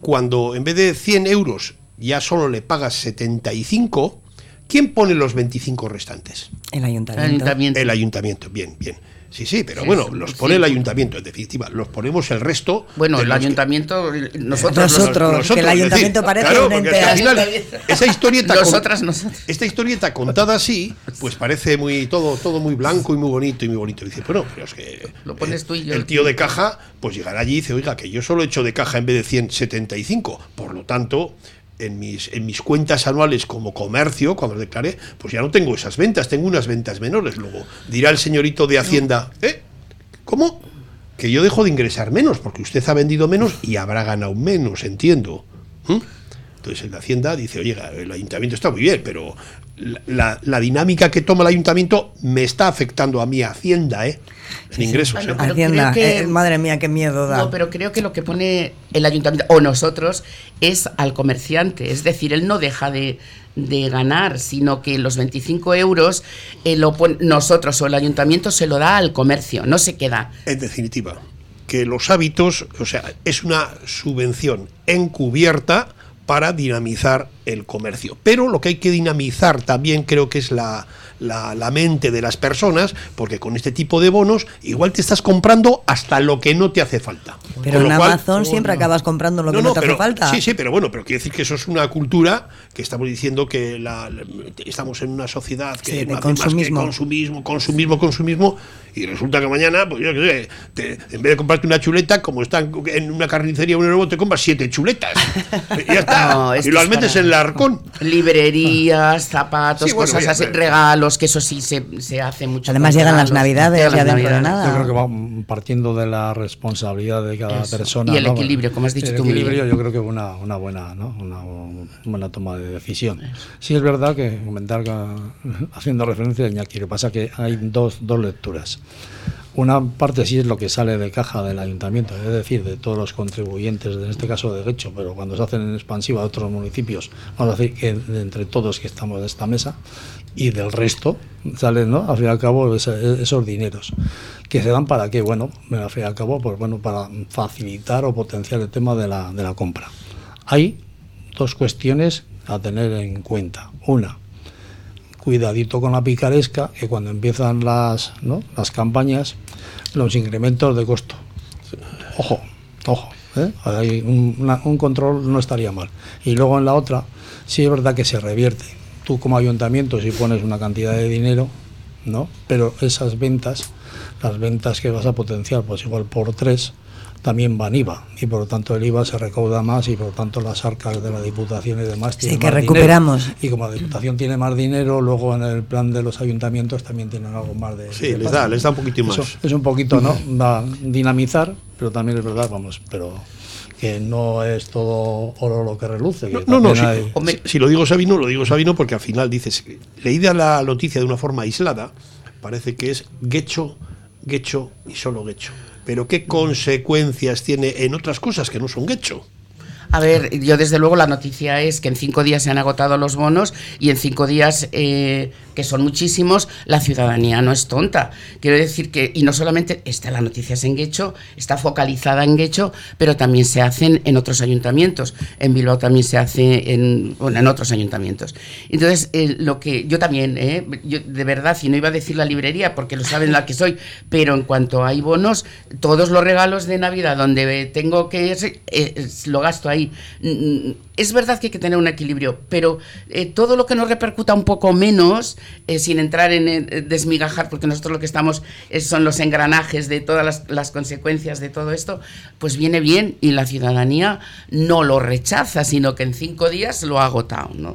cuando en vez de 100 euros ya solo le pagas 75, ¿quién pone los 25 restantes? El ayuntamiento. El ayuntamiento. El ayuntamiento, bien, bien. Sí, sí, pero bueno, los pone el ayuntamiento, en definitiva, los ponemos el resto. Bueno, el ayuntamiento, nosotros, nosotros, que el ayuntamiento parece un ente al final, esa historieta, nosotras, nosotros. esta historieta contada así, pues parece muy todo, todo muy blanco y muy bonito y muy bonito. dice, bueno, pero es que lo pones tú y yo. el tío de caja, pues llegará allí y dice, oiga, que yo solo he hecho de caja en vez de 175, por lo tanto, en mis, en mis cuentas anuales como comercio, cuando declaré, pues ya no tengo esas ventas, tengo unas ventas menores. Luego dirá el señorito de Hacienda, ¿eh? ¿Cómo? Que yo dejo de ingresar menos, porque usted ha vendido menos y habrá ganado menos, entiendo. ¿Mm? Entonces el de Hacienda dice, oye, el ayuntamiento está muy bien, pero la, la, dinámica que toma el ayuntamiento me está afectando a mi Hacienda, ¿eh? En ingresos. ¿eh? Hacienda, eh, madre mía, qué miedo da. No, pero creo que lo que pone el ayuntamiento, o nosotros, es al comerciante. Es decir, él no deja de, ganar, sino que los 25 euros eh, lo nosotros o el ayuntamiento se lo da al comercio, no se queda. En definitiva, que los hábitos, o sea, es una subvención encubierta para dinamizar el comercio. Pero lo que hay que dinamizar también creo que es la, la, mente de las personas, porque con este tipo de bonos igual te estás comprando hasta lo que no te hace falta. Pero en Amazon siempre acabas comprando lo que no, te hace falta. Sí, sí, pero bueno, pero quiere decir que eso es una cultura que estamos diciendo que la, estamos en una sociedad que de consumismo. Más que consumismo, consumismo, consumismo, y resulta que mañana, pues yo qué sé, en vez de comprarte una chuleta, como están en una carnicería un nuevo, te compras siete chuletas. y ya está. y lo metes en el arcón. Librerías, zapatos, cosas así, regalos que eso sí se, hace mucho. Además llegan las navidades, ya dentro de nada. Yo creo que va partiendo de la responsabilidad de cada persona. Y el equilibrio, como has dicho el tú. El equilibrio yo creo que es una, una, buena, ¿no? una buena toma de decisión. Sí es verdad que comentar, haciendo referencia a Iñaki, lo que pasa que hay dos, dos lecturas. Una parte sí es lo que sale de caja del ayuntamiento, es decir, de todos los contribuyentes, en este caso de Guecho, pero cuando se hacen en expansiva de otros municipios, vamos a decir que entre todos que estamos de esta mesa, y del resto salen, ¿no? Al fin y al cabo, esos dineros. ¿Que se dan para qué? Bueno, al fin y al cabo, pues bueno, para facilitar o potenciar el tema de la, de la compra. Hay dos cuestiones a tener en cuenta. Una, cuidadito con la picaresca, que cuando empiezan las, ¿no? las campañas, los incrementos de costo. Ojo, ojo. ¿eh? Hay un, un control no estaría mal. Y luego en la otra, sí es verdad que se revierte tú como ayuntamiento si pones una cantidad de dinero, ¿no? Pero esas ventas, las ventas que vas a potenciar, pues igual por tres, también van IVA y por lo tanto el IVA se recauda más y por lo tanto las arcas de la Diputación y demás tienen sí, que recuperamos. Y como la Diputación tiene más dinero, luego en el plan de los ayuntamientos también tienen algo más de... Sí, les, da, les da un poquito más. es un poquito, ¿no? Va dinamizar, pero también es verdad, vamos, pero que no es todo oro lo que reluce. no, no, si, lo digo Sabino, lo digo Sabino porque al final dices, leída la noticia de una forma aislada, parece que es gecho, gecho y solo gecho. Pero ¿qué consecuencias tiene en otras cosas que no son gecho? A ver, yo desde luego la noticia es que en cinco días se han agotado los bonos y en cinco días eh, que son muchísimos, la ciudadanía no es tonta. Quiero decir que, y no solamente está la noticia en Guecho, está focalizada en Guecho, pero también se hacen en otros ayuntamientos. En Bilbao también se hace en, bueno, en otros ayuntamientos. Entonces, eh, lo que yo también, eh, yo, de verdad, y no iba a decir la librería porque lo saben la que soy, pero en cuanto hay bonos, todos los regalos de Navidad donde tengo que, eh, lo gasto ahí. Es verdad que hay que tener un equilibrio, pero todo lo que nos repercuta un poco menos, sin entrar en desmigajar, porque nosotros lo que estamos son los engranajes de todas las, consecuencias de todo esto, pues viene bien y la ciudadanía no lo rechaza, sino que en cinco días lo ha agotado. ¿no?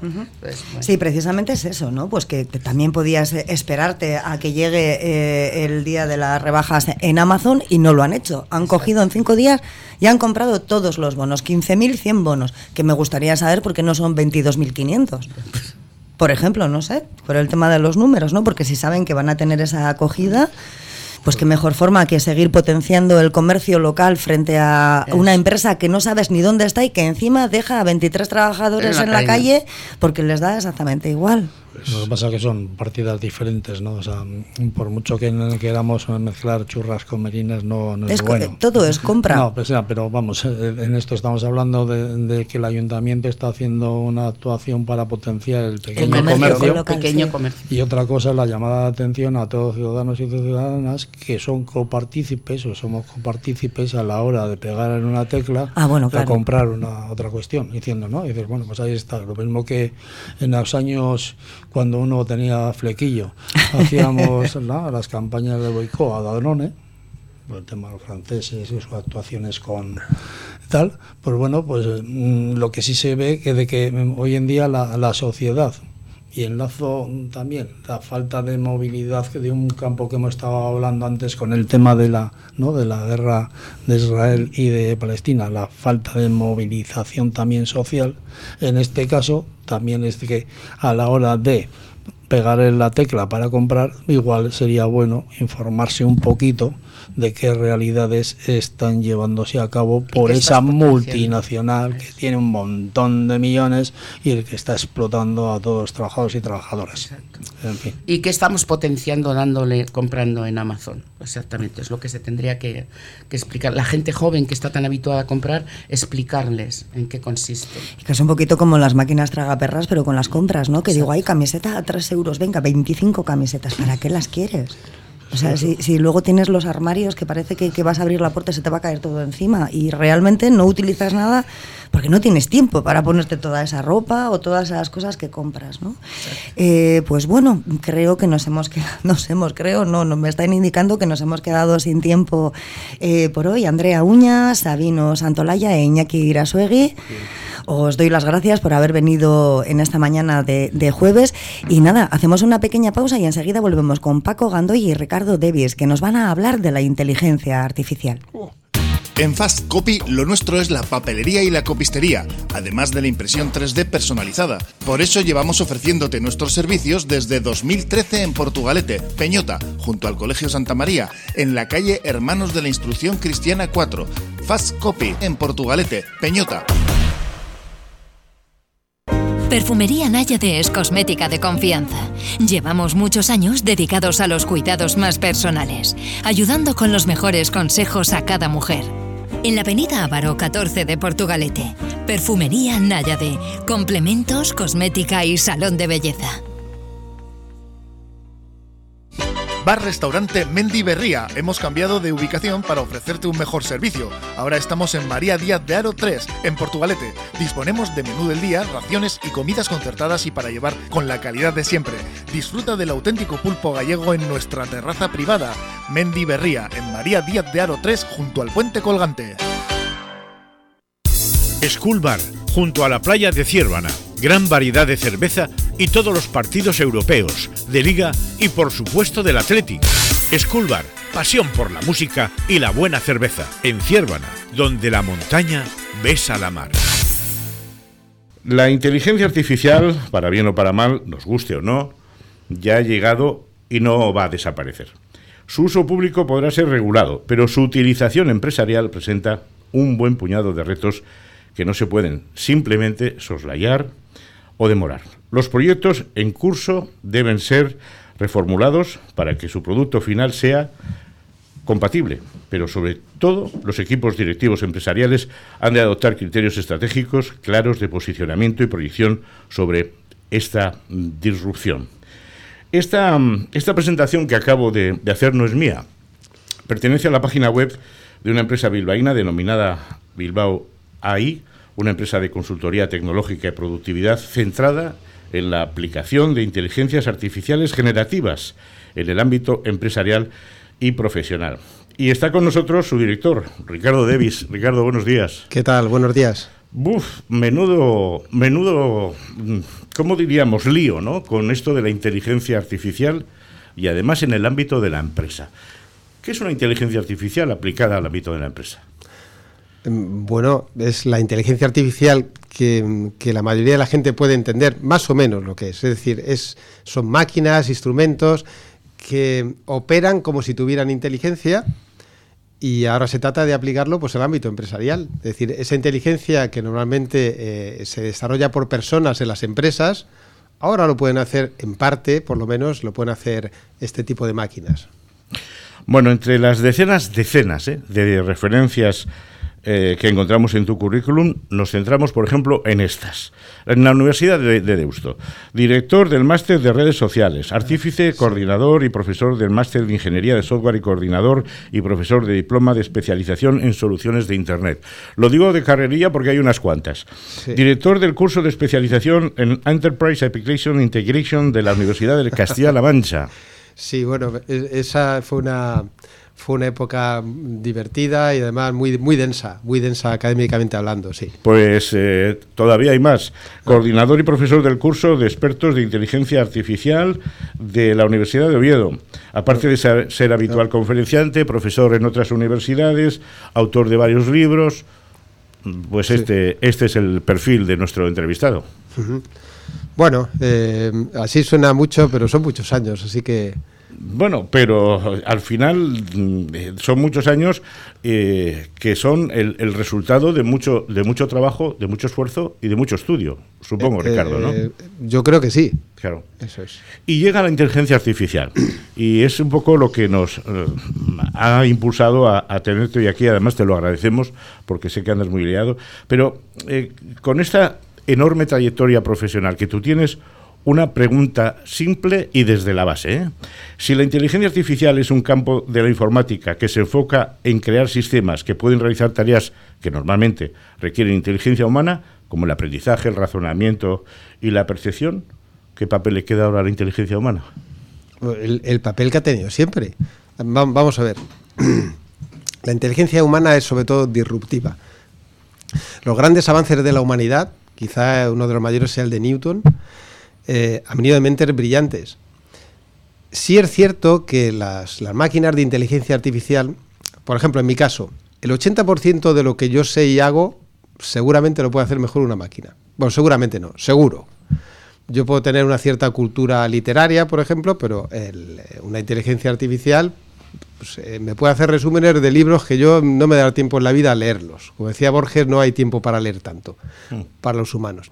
Sí, precisamente es eso, ¿no? Pues que, también podías esperarte a que llegue eh, el día de las rebajas en Amazon y no lo han hecho. Han cogido en cinco días y han comprado todos los bonos, 15.100 bonos, que me gustaría saber por qué no son 22.500. Por ejemplo, no sé, por el tema de los números, ¿no? Porque si saben que van a tener esa acogida pues qué mejor forma que seguir potenciando el comercio local frente a una empresa que no sabes ni dónde está y que encima deja a 23 trabajadores en la, calle porque les da exactamente igual. Lo que pasa es que son partidas diferentes, ¿no? O sea, por mucho que queramos mezclar churras con merinas, no, es, bueno. Todo es compra. No, pues, pero vamos, eh, en esto estamos hablando de, que el ayuntamiento está haciendo una actuación para potenciar el pequeño comercio, pequeño comercio. Y otra cosa es la llamada de atención a todos ciudadanos y ciudadanas que son copartícipes o somos copartícipes a la hora de pegar en una tecla ah, bueno, a comprar una otra cuestión, diciendo, ¿no? Y dices, bueno, pues ahí está. Lo mismo que en los años cuando uno tenía flequillo. Hacíamos las campañas de boicot a Danone, por el tema de los franceses y sus actuaciones con tal, pues bueno, pues mm, lo que sí se ve que de que hoy en día la, la sociedad y enlazo también la falta de movilidad de un campo que hemos estado hablando antes con el tema de la ¿no? de la guerra de Israel y de Palestina la falta de movilización también social en este caso también es que a la hora de pegar en la tecla para comprar, igual sería bueno informarse un poquito de qué realidades están llevándose a cabo por esa multinacional que tiene un montón de millones y el que está explotando a todos los trabajadores y trabajadoras. Y qué estamos potenciando dándole, comprando en Amazon. Exactamente, es lo que se tendría que, explicar. La gente joven que está tan habituada a comprar, explicarles en qué consiste. Y que es un poquito como las máquinas tragaperras, pero con las compras, ¿no? Que digo, hay camiseta a 3 euros, venga, 25 camisetas, ¿para qué las quieres? O sea, si, si, luego tienes los armarios que parece que, que, vas a abrir la puerta y se te va a caer todo encima y realmente no utilizas nada porque no tienes tiempo para ponerte toda esa ropa o todas esas cosas que compras, ¿no? Eh, pues bueno, creo que nos hemos quedado, nos hemos, creo, no, no, me están indicando que nos hemos quedado sin tiempo eh, por hoy. Andrea Uña, Sabino Santolaya e Iñaki Irasuegui. Os doy las gracias por haber venido en esta mañana de, jueves. Y nada, hacemos una pequeña pausa y enseguida volvemos con Paco Gandoy y Ricardo Devis, que nos van a hablar de la inteligencia artificial. En Fast Copy lo nuestro es la papelería y la copistería, además de la impresión 3D personalizada. Por eso llevamos ofreciéndote nuestros servicios desde 2013 en Portugalete, Peñota, junto al Colegio Santa María, en la calle Hermanos de la Instrucción Cristiana 4. Fast Copy en Portugalete, Peñota. Perfumería Náyade es cosmética de confianza. Llevamos muchos años dedicados a los cuidados más personales, ayudando con los mejores consejos a cada mujer. En la avenida Ávaro 14 de Portugalete, Perfumería Náyade, complementos, cosmética y salón de belleza. Bar Restaurante Mendy Berría. Hemos cambiado de ubicación para ofrecerte un mejor servicio. Ahora estamos en María Díaz de Aro 3, en Portugalete. Disponemos de menú del día, raciones y comidas concertadas y para llevar con la calidad de siempre. Disfruta del auténtico pulpo gallego en nuestra terraza privada. Mendy Berría, en María Díaz de Aro 3, junto al puente colgante. School Bar, junto a la playa de Ciervana gran variedad de cerveza y todos los partidos europeos, de liga y por supuesto del Athletic. Schoolbar, pasión por la música y la buena cerveza, en Ciervana, donde la montaña besa la mar. La inteligencia artificial, para bien o para mal, nos guste o no, ya ha llegado y no va a desaparecer. Su uso público podrá ser regulado, pero su utilización empresarial presenta un buen puñado de retos que no se pueden simplemente soslayar o demorar. Los proyectos en curso deben ser reformulados para que su producto final sea compatible, pero sobre todo los equipos directivos empresariales han de adoptar criterios estratégicos claros de posicionamiento y proyección sobre esta disrupción. Esta, esta presentación que acabo de, de hacer no es mía, pertenece a la página web de una empresa bilbaína denominada Bilbao AI, una empresa de consultoría tecnológica y productividad centrada en la aplicación de inteligencias artificiales generativas en el ámbito empresarial y profesional. Y está con nosotros su director, Ricardo Devis. Ricardo, buenos días. ¿Qué tal? Buenos días. Buf, menudo, menudo, ¿cómo diríamos? Lío, ¿no? Con esto de la inteligencia artificial y además en el ámbito de la empresa. ¿Qué es una inteligencia artificial aplicada al ámbito de la empresa? Em, bueno, es la inteligencia artificial que, la mayoría de la gente puede entender más o menos lo que es. Es decir, es, son máquinas, instrumentos que operan como si tuvieran inteligencia y ahora se trata de aplicarlo pues, al ámbito empresarial. Es decir, esa inteligencia que normalmente eh, se desarrolla por personas en las empresas, ahora lo pueden hacer en parte, por lo menos, lo pueden hacer este tipo de máquinas. Bueno, entre las decenas, decenas ¿eh? de referencias eh, que encontramos en tu currículum, nos centramos, por ejemplo, en estas. En la Universidad de, Deusto, director del máster de redes sociales, artífice, coordinador y profesor del máster de ingeniería de software y coordinador y profesor de diploma de especialización en soluciones de Internet. Lo digo de carrería porque hay unas cuantas. Director del curso de especialización en Enterprise Application Integration de la Universidad de Castilla-La Mancha. Sí, bueno, e, esa fue una fue una época divertida y además muy, muy densa, muy densa académicamente hablando, sí. Pues eh, todavía hay más. Coordinador y profesor del curso de expertos de inteligencia artificial de la Universidad de Oviedo. Aparte de ser, habitual conferenciante, profesor en otras universidades, autor de varios libros. Pues este, este es el perfil de nuestro entrevistado. Bueno, eh, así suena mucho, pero son muchos años, así que... Bueno, pero al final mm, son muchos años eh, que son el, resultado de mucho, de mucho trabajo, de mucho esfuerzo y de mucho estudio, supongo, eh, Ricardo, ¿no? Eh, yo creo que sí. Claro. Eso es. Y llega la inteligencia artificial. Y es un poco lo que nos ha impulsado a, tenerte hoy aquí. Además, te lo agradecemos porque sé que andas muy liado. Pero con esta enorme trayectoria profesional que tú tienes, una pregunta simple y desde la base. ¿eh? Si la inteligencia artificial es un campo de la informática que se enfoca en crear sistemas que pueden realizar tareas que normalmente requieren inteligencia humana, como el aprendizaje, el razonamiento y la percepción, ¿qué papel le queda ahora a la inteligencia humana? El, papel que ha tenido siempre. Vamos a ver. La inteligencia humana es sobre todo disruptiva. Los grandes avances de la humanidad, quizá uno de los mayores sea el de Newton, eh, han venido de mentes brillantes. Sí es cierto que las, máquinas de inteligencia artificial, por ejemplo, en mi caso, el 80% de lo que yo sé y hago seguramente lo puede hacer mejor una máquina. Bueno, seguramente no, seguro. Yo puedo tener una cierta cultura literaria, por ejemplo, pero una inteligencia artificial pues, eh, me puede hacer resúmenes de libros que yo no me da tiempo en la vida a leerlos. Como decía Borges, no hay tiempo para leer tanto mm. para los humanos.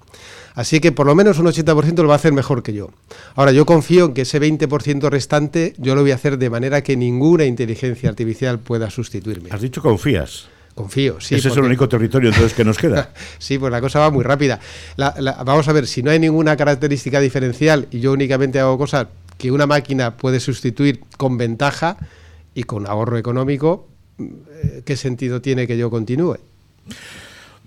Así que por lo menos un 80% lo va a hacer mejor que yo. Ahora, yo confío en que ese 20% restante yo lo voy a hacer de manera que ninguna inteligencia artificial pueda sustituirme. Has dicho confías. Confío, sí. Ese es el único territorio entonces que nos queda. sí, pues la cosa va muy rápida. vamos a ver, si no hay ninguna característica diferencial y yo únicamente hago cosas que una máquina puede sustituir con ventaja y con ahorro económico, eh, ¿qué sentido tiene que yo continúe?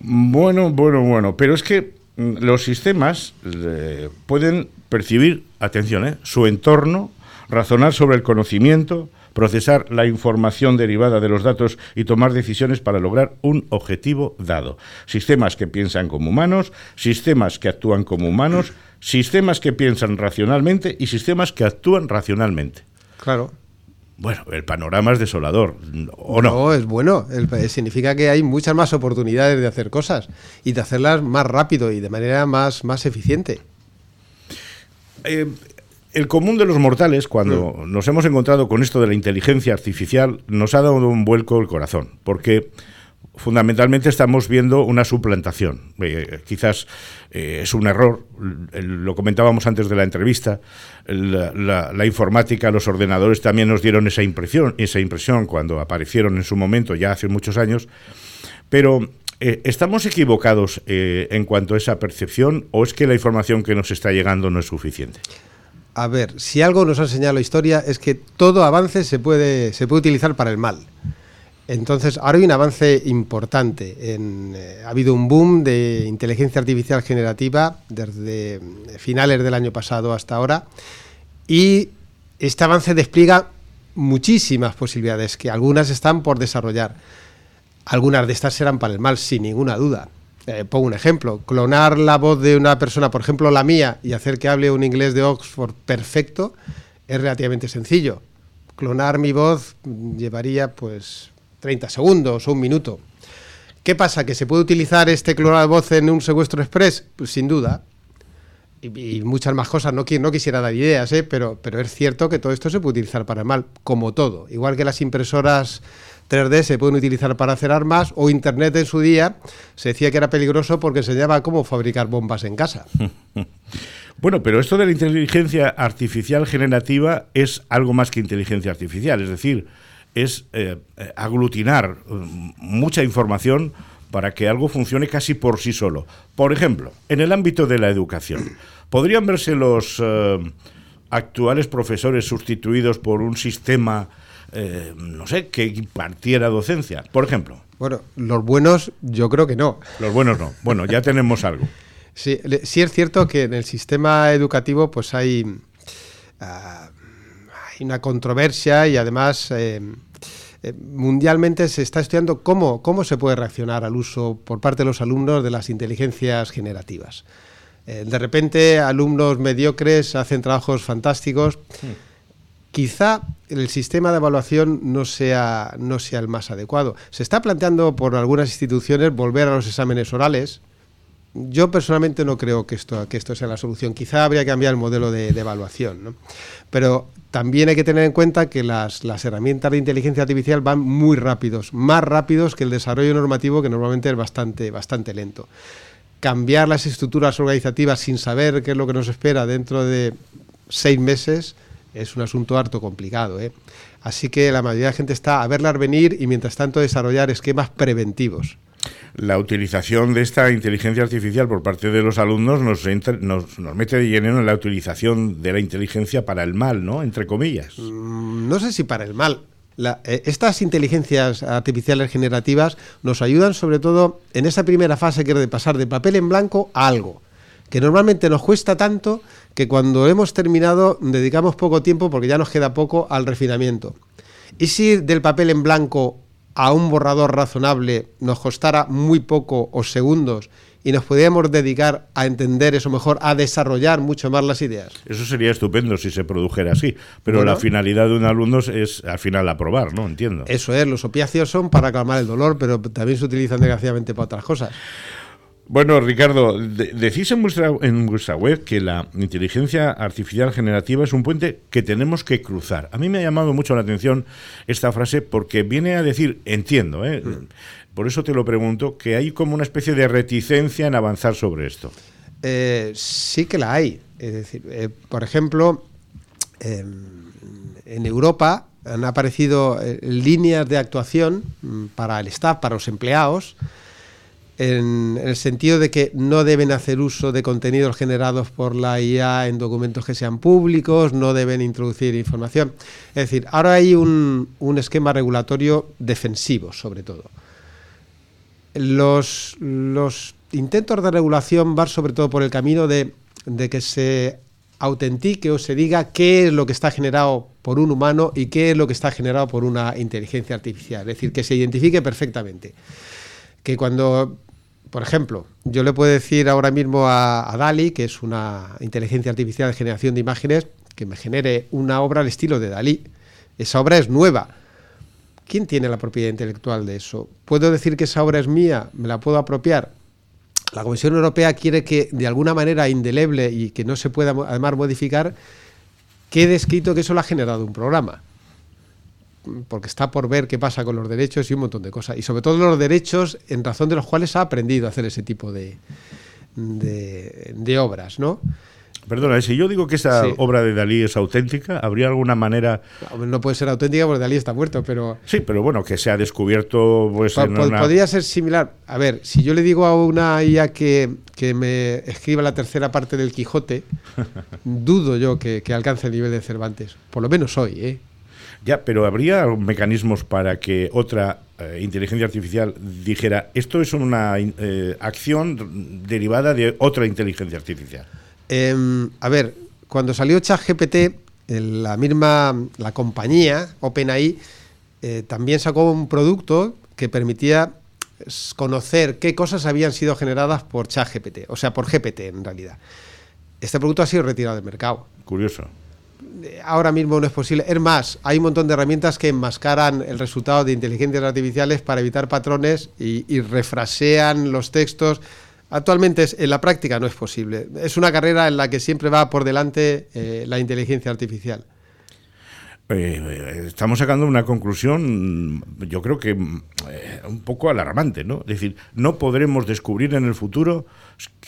Bueno, bueno, bueno, pero es que Mm, los sistemas eh, pueden percibir, atención, eh, su entorno, razonar sobre el conocimiento, procesar la información derivada de los datos y tomar decisiones para lograr un objetivo dado. Sistemas que piensan como humanos, sistemas que actúan como humanos, sistemas que piensan racionalmente y sistemas que actúan racionalmente. Claro. Bueno, el panorama es desolador, ¿o no? No, es bueno. significa que hay muchas más oportunidades de hacer cosas y de hacerlas más rápido y de manera más, más eficiente. Eh, el común de los mortales, cuando mm. nos hemos encontrado con esto de la inteligencia artificial, nos ha dado un vuelco el corazón, porque fundamentalmente estamos viendo una suplantación. Eh, quizás eh, es un error, lo comentábamos antes de la entrevista, la, informática, los ordenadores también nos dieron esa impresión, esa impresión cuando aparecieron en su momento, ya hace muchos años, pero eh, ¿estamos equivocados en cuanto a esa percepción o es que la información que nos está llegando no es suficiente? A ver, si algo nos ha enseñado la historia es que todo avance se puede, se puede utilizar para el mal. Entonces, ahora hay un avance importante. Eh, ha habido un boom de inteligencia artificial generativa desde eh, finales del año pasado hasta ahora y este avance despliega muchísimas posibilidades que algunas están por desarrollar. Algunas de estas serán para el mal, sin ninguna duda. Eh, pongo un ejemplo, clonar la voz de una persona, por ejemplo la mía, y hacer que hable un inglés de Oxford perfecto, es relativamente sencillo. Clonar mi voz llevaría pues 30 segundos o un minuto. ¿Qué pasa? ¿Que se puede utilizar este clonado de voz en un secuestro express? Pues sin duda. Y, muchas más cosas. No, no quisiera dar ideas, ¿eh? pero, pero es cierto que todo esto se puede utilizar para el mal, como todo. Igual que las impresoras 3D se pueden utilizar para hacer armas, o Internet en su día se decía que era peligroso porque enseñaba cómo fabricar bombas en casa. Bueno, pero esto de la inteligencia artificial generativa es algo más que inteligencia artificial, es decir, es eh, eh, aglutinar mm, mucha información para que algo funcione casi por sí solo. Por ejemplo, en el ámbito de la educación, ¿podrían verse los eh, actuales profesores sustituidos por un sistema, no sé, que impartiera docencia? Por ejemplo. Bueno, los buenos yo creo que no. Los buenos no. Bueno, ya tenemos algo. Sí, sí es cierto que en el sistema educativo pues hay... Una controversia y además eh, eh, mundialmente se está estudiando cómo, cómo se puede reaccionar al uso por parte de los alumnos de las inteligencias generativas. Eh, de repente, alumnos mediocres hacen trabajos fantásticos. Quizá el sistema de evaluación no sea, no sea el más adecuado. Se está planteando por algunas instituciones volver a los exámenes orales, yo personalmente no creo que esto, que esto sea la solución. Quizá habría que cambiar el modelo de, evaluación. ¿no? Pero también hay que tener en cuenta que las, herramientas de inteligencia artificial van muy rápidos, más rápidos que el desarrollo normativo, que normalmente es bastante, bastante lento. Cambiar las estructuras organizativas sin saber qué es lo que nos espera dentro de seis meses es un asunto harto complicado. ¿eh? Así que la mayoría de la gente está a verlas venir y mientras tanto desarrollar esquemas preventivos la utilización de esta inteligencia artificial por parte de los alumnos nos, nos, nos, mete de lleno en la utilización de la inteligencia para el mal, ¿no? Entre comillas. Mm, no sé si para el mal. Eh, estas inteligencias artificiales generativas nos ayudan sobre todo en esa primera fase que es de pasar de papel en blanco a algo, que normalmente nos cuesta tanto que cuando hemos terminado dedicamos poco tiempo porque ya nos queda poco al refinamiento. Y si del papel en blanco a un borrador razonable nos costara muy poco o segundos y nos pudiéramos dedicar a entender eso mejor, a desarrollar mucho más las ideas. Eso sería estupendo si se produjera así, pero la finalidad de un alumno es al final aprobar, ¿no? Entiendo. Eso es, los opiáceos son para calmar el dolor, pero también se utilizan desgraciadamente para otras cosas. Bueno, Ricardo, decís en vuestra, en vuestra web que la inteligencia artificial generativa es un puente que tenemos que cruzar. A mí me ha llamado mucho la atención esta frase porque viene a decir, entiendo, ¿eh? mm. por eso te lo pregunto, que hay como una especie de reticencia en avanzar sobre esto. Eh, sí que la hay. Es decir, eh, por ejemplo, en Europa han aparecido líneas de actuación mm, para el staff, para los empleados, en, el sentido de que no deben hacer uso de contenidos generados por la IA en documentos que sean públicos, no deben introducir información. Es decir, ahora hay un, esquema regulatorio defensivo, sobre todo. Los, intentos de regulación van sobre todo por el camino de, de que se autentique o se diga qué es lo que está generado por un humano y qué es lo que está generado por una inteligencia artificial. Es decir, que se identifique perfectamente. Que cuando por ejemplo, yo le puedo decir ahora mismo a, Dali, que es una inteligencia artificial de generación de imágenes, que me genere una obra al estilo de Dalí. Esa obra es nueva. ¿Quién tiene la propiedad intelectual de eso? ¿Puedo decir que esa obra es mía? ¿Me la puedo apropiar? La Comisión Europea quiere que de alguna manera indeleble y que no se pueda además modificar, quede escrito que eso lo ha generado un programa. Porque está por ver qué pasa con los derechos y un montón de cosas. Y sobre todo los derechos en razón de los cuales ha aprendido a hacer ese tipo de, de, de obras, ¿no? Perdona, si yo digo que esa Sí. obra de Dalí es auténtica, ¿habría alguna manera...? No puede ser auténtica porque Dalí está muerto, pero Sí, pero bueno, que se ha descubierto pues, po- en po- una- podría ser similar. A ver, si yo le digo a una IA que, que me escriba la tercera parte del Quijote, dudo yo que, que alcance el nivel de Cervantes. Por lo menos hoy, ¿eh? Ya, pero ¿habría mecanismos para que otra eh, inteligencia artificial dijera esto es una eh, acción derivada de otra inteligencia artificial? Em, a ver, cuando salió ChatGPT, la misma la compañía OpenAI eh, también sacó un producto que permitía conocer qué cosas habían sido generadas por ChatGPT, o sea, por GPT en realidad. Este producto ha sido retirado del mercado. Curioso. Ahora mismo no es posible. Es más, hay un montón de herramientas que enmascaran el resultado de inteligencias artificiales para evitar patrones y, refrasean los textos. Actualmente en la práctica no es posible. Es una carrera en la que siempre va por delante eh, la inteligencia artificial. Eh, eh, estamos sacando una conclusión, yo creo que mm, un poco alarmante, ¿no? Es decir, no podremos descubrir en el futuro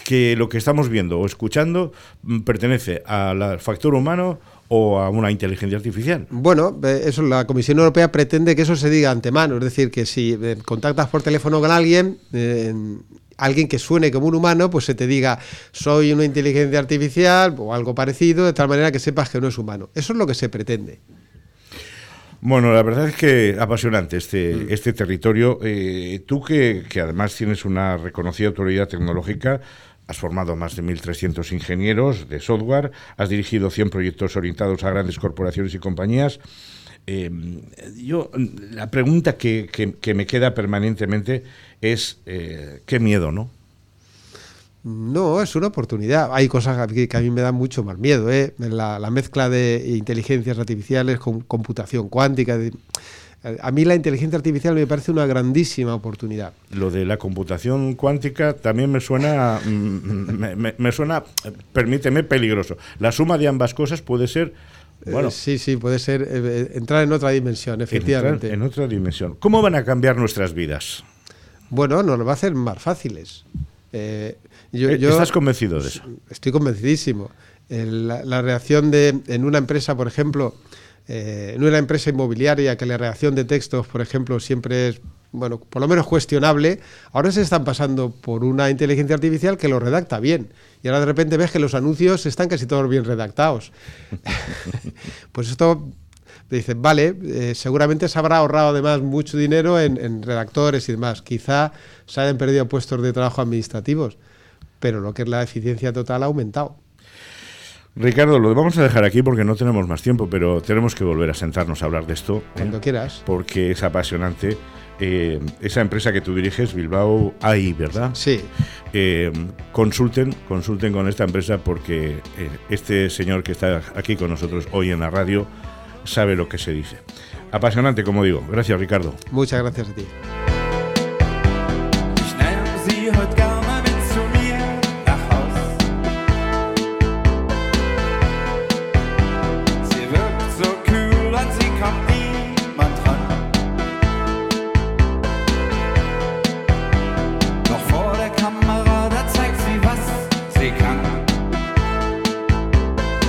que lo que estamos viendo o escuchando mm, pertenece al factor humano o a una inteligencia artificial. Bueno, eh, eso la Comisión Europea pretende que eso se diga antemano, es decir, que si eh, contactas por teléfono con alguien, eh, alguien que suene como un humano, pues se te diga soy una inteligencia artificial o algo parecido, de tal manera que sepas que no es humano. Eso es lo que se pretende. Bueno, la verdad es que apasionante este, este territorio. Eh, tú que, que además tienes una reconocida autoridad tecnológica, has formado más de 1.300 ingenieros de software, has dirigido 100 proyectos orientados a grandes corporaciones y compañías. Eh, yo, la pregunta que, que- me queda permanentemente es, eh, qué miedo, ¿no? No, es una oportunidad. Hay cosas que, a mí me dan mucho más miedo. ¿eh? La, la mezcla de inteligencias artificiales con computación cuántica. A mí la inteligencia artificial me parece una grandísima oportunidad. Lo de la computación cuántica también me suena, mm, me, me- me suena, eh, permíteme, peligroso. La suma de ambas cosas puede ser, bueno, Eh, sí, sí, puede ser eh, entrar en otra dimensión, efectivamente. entrar en otra dimensión. ¿Cómo van a cambiar nuestras vidas? Bueno, nos lo va a hacer más fáciles. Eh, yo, Eh, yo ¿Estás convencido de eso? estoy convencidísimo. La, la reacción de en una empresa, por ejemplo, eh, en una empresa inmobiliaria que la reacción de textos, por ejemplo, siempre es bueno, por lo menos cuestionable, ahora se están pasando por una inteligencia artificial que lo redacta bien. Y ahora de repente ves que los anuncios están casi todos bien redactados. pues esto dicen, vale, eh, seguramente se habrá ahorrado además mucho dinero en, en redactores y demás. Quizá se hayan perdido puestos de trabajo administrativos, pero lo que es la eficiencia total ha aumentado. Ricardo, lo vamos a dejar aquí porque no tenemos más tiempo, pero tenemos que volver a sentarnos a hablar de esto. ¿eh? Cuando quieras. Porque es apasionante. Eh, esa empresa que tú diriges, Bilbao AI, ¿verdad? Sí. Eh, consulten, consulten con esta empresa porque este señor que está aquí con nosotros hoy en la radio sabe lo que se dice. Apasionante, como digo. Gracias, Ricardo. Muchas gracias a ti.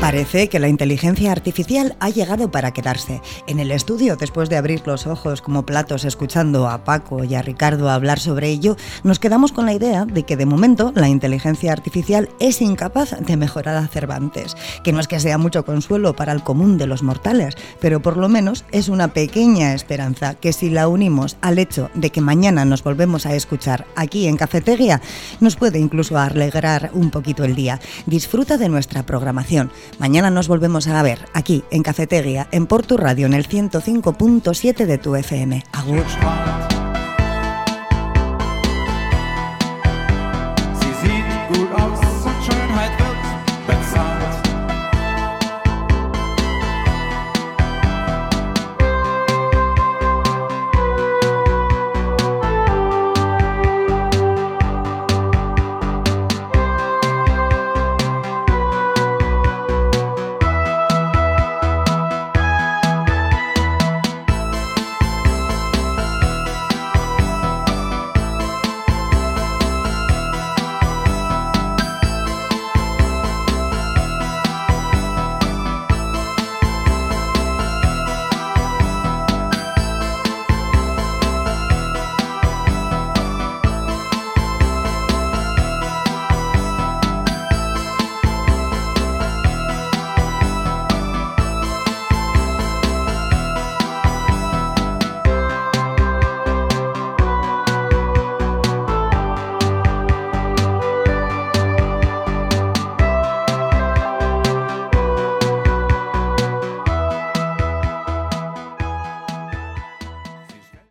Parece que la inteligencia artificial ha llegado para quedarse. En el estudio, después de abrir los ojos como platos escuchando a Paco y a Ricardo hablar sobre ello, nos quedamos con la idea de que de momento la inteligencia artificial es incapaz de mejorar a Cervantes, que no es que sea mucho consuelo para el común de los mortales, pero por lo menos es una pequeña esperanza que si la unimos al hecho de que mañana nos volvemos a escuchar aquí en Cafetería, nos puede incluso alegrar un poquito el día. Disfruta de nuestra programación. Mañana nos volvemos a ver aquí en Cafetería, en Portu Radio, en el 105.7 de tu FM.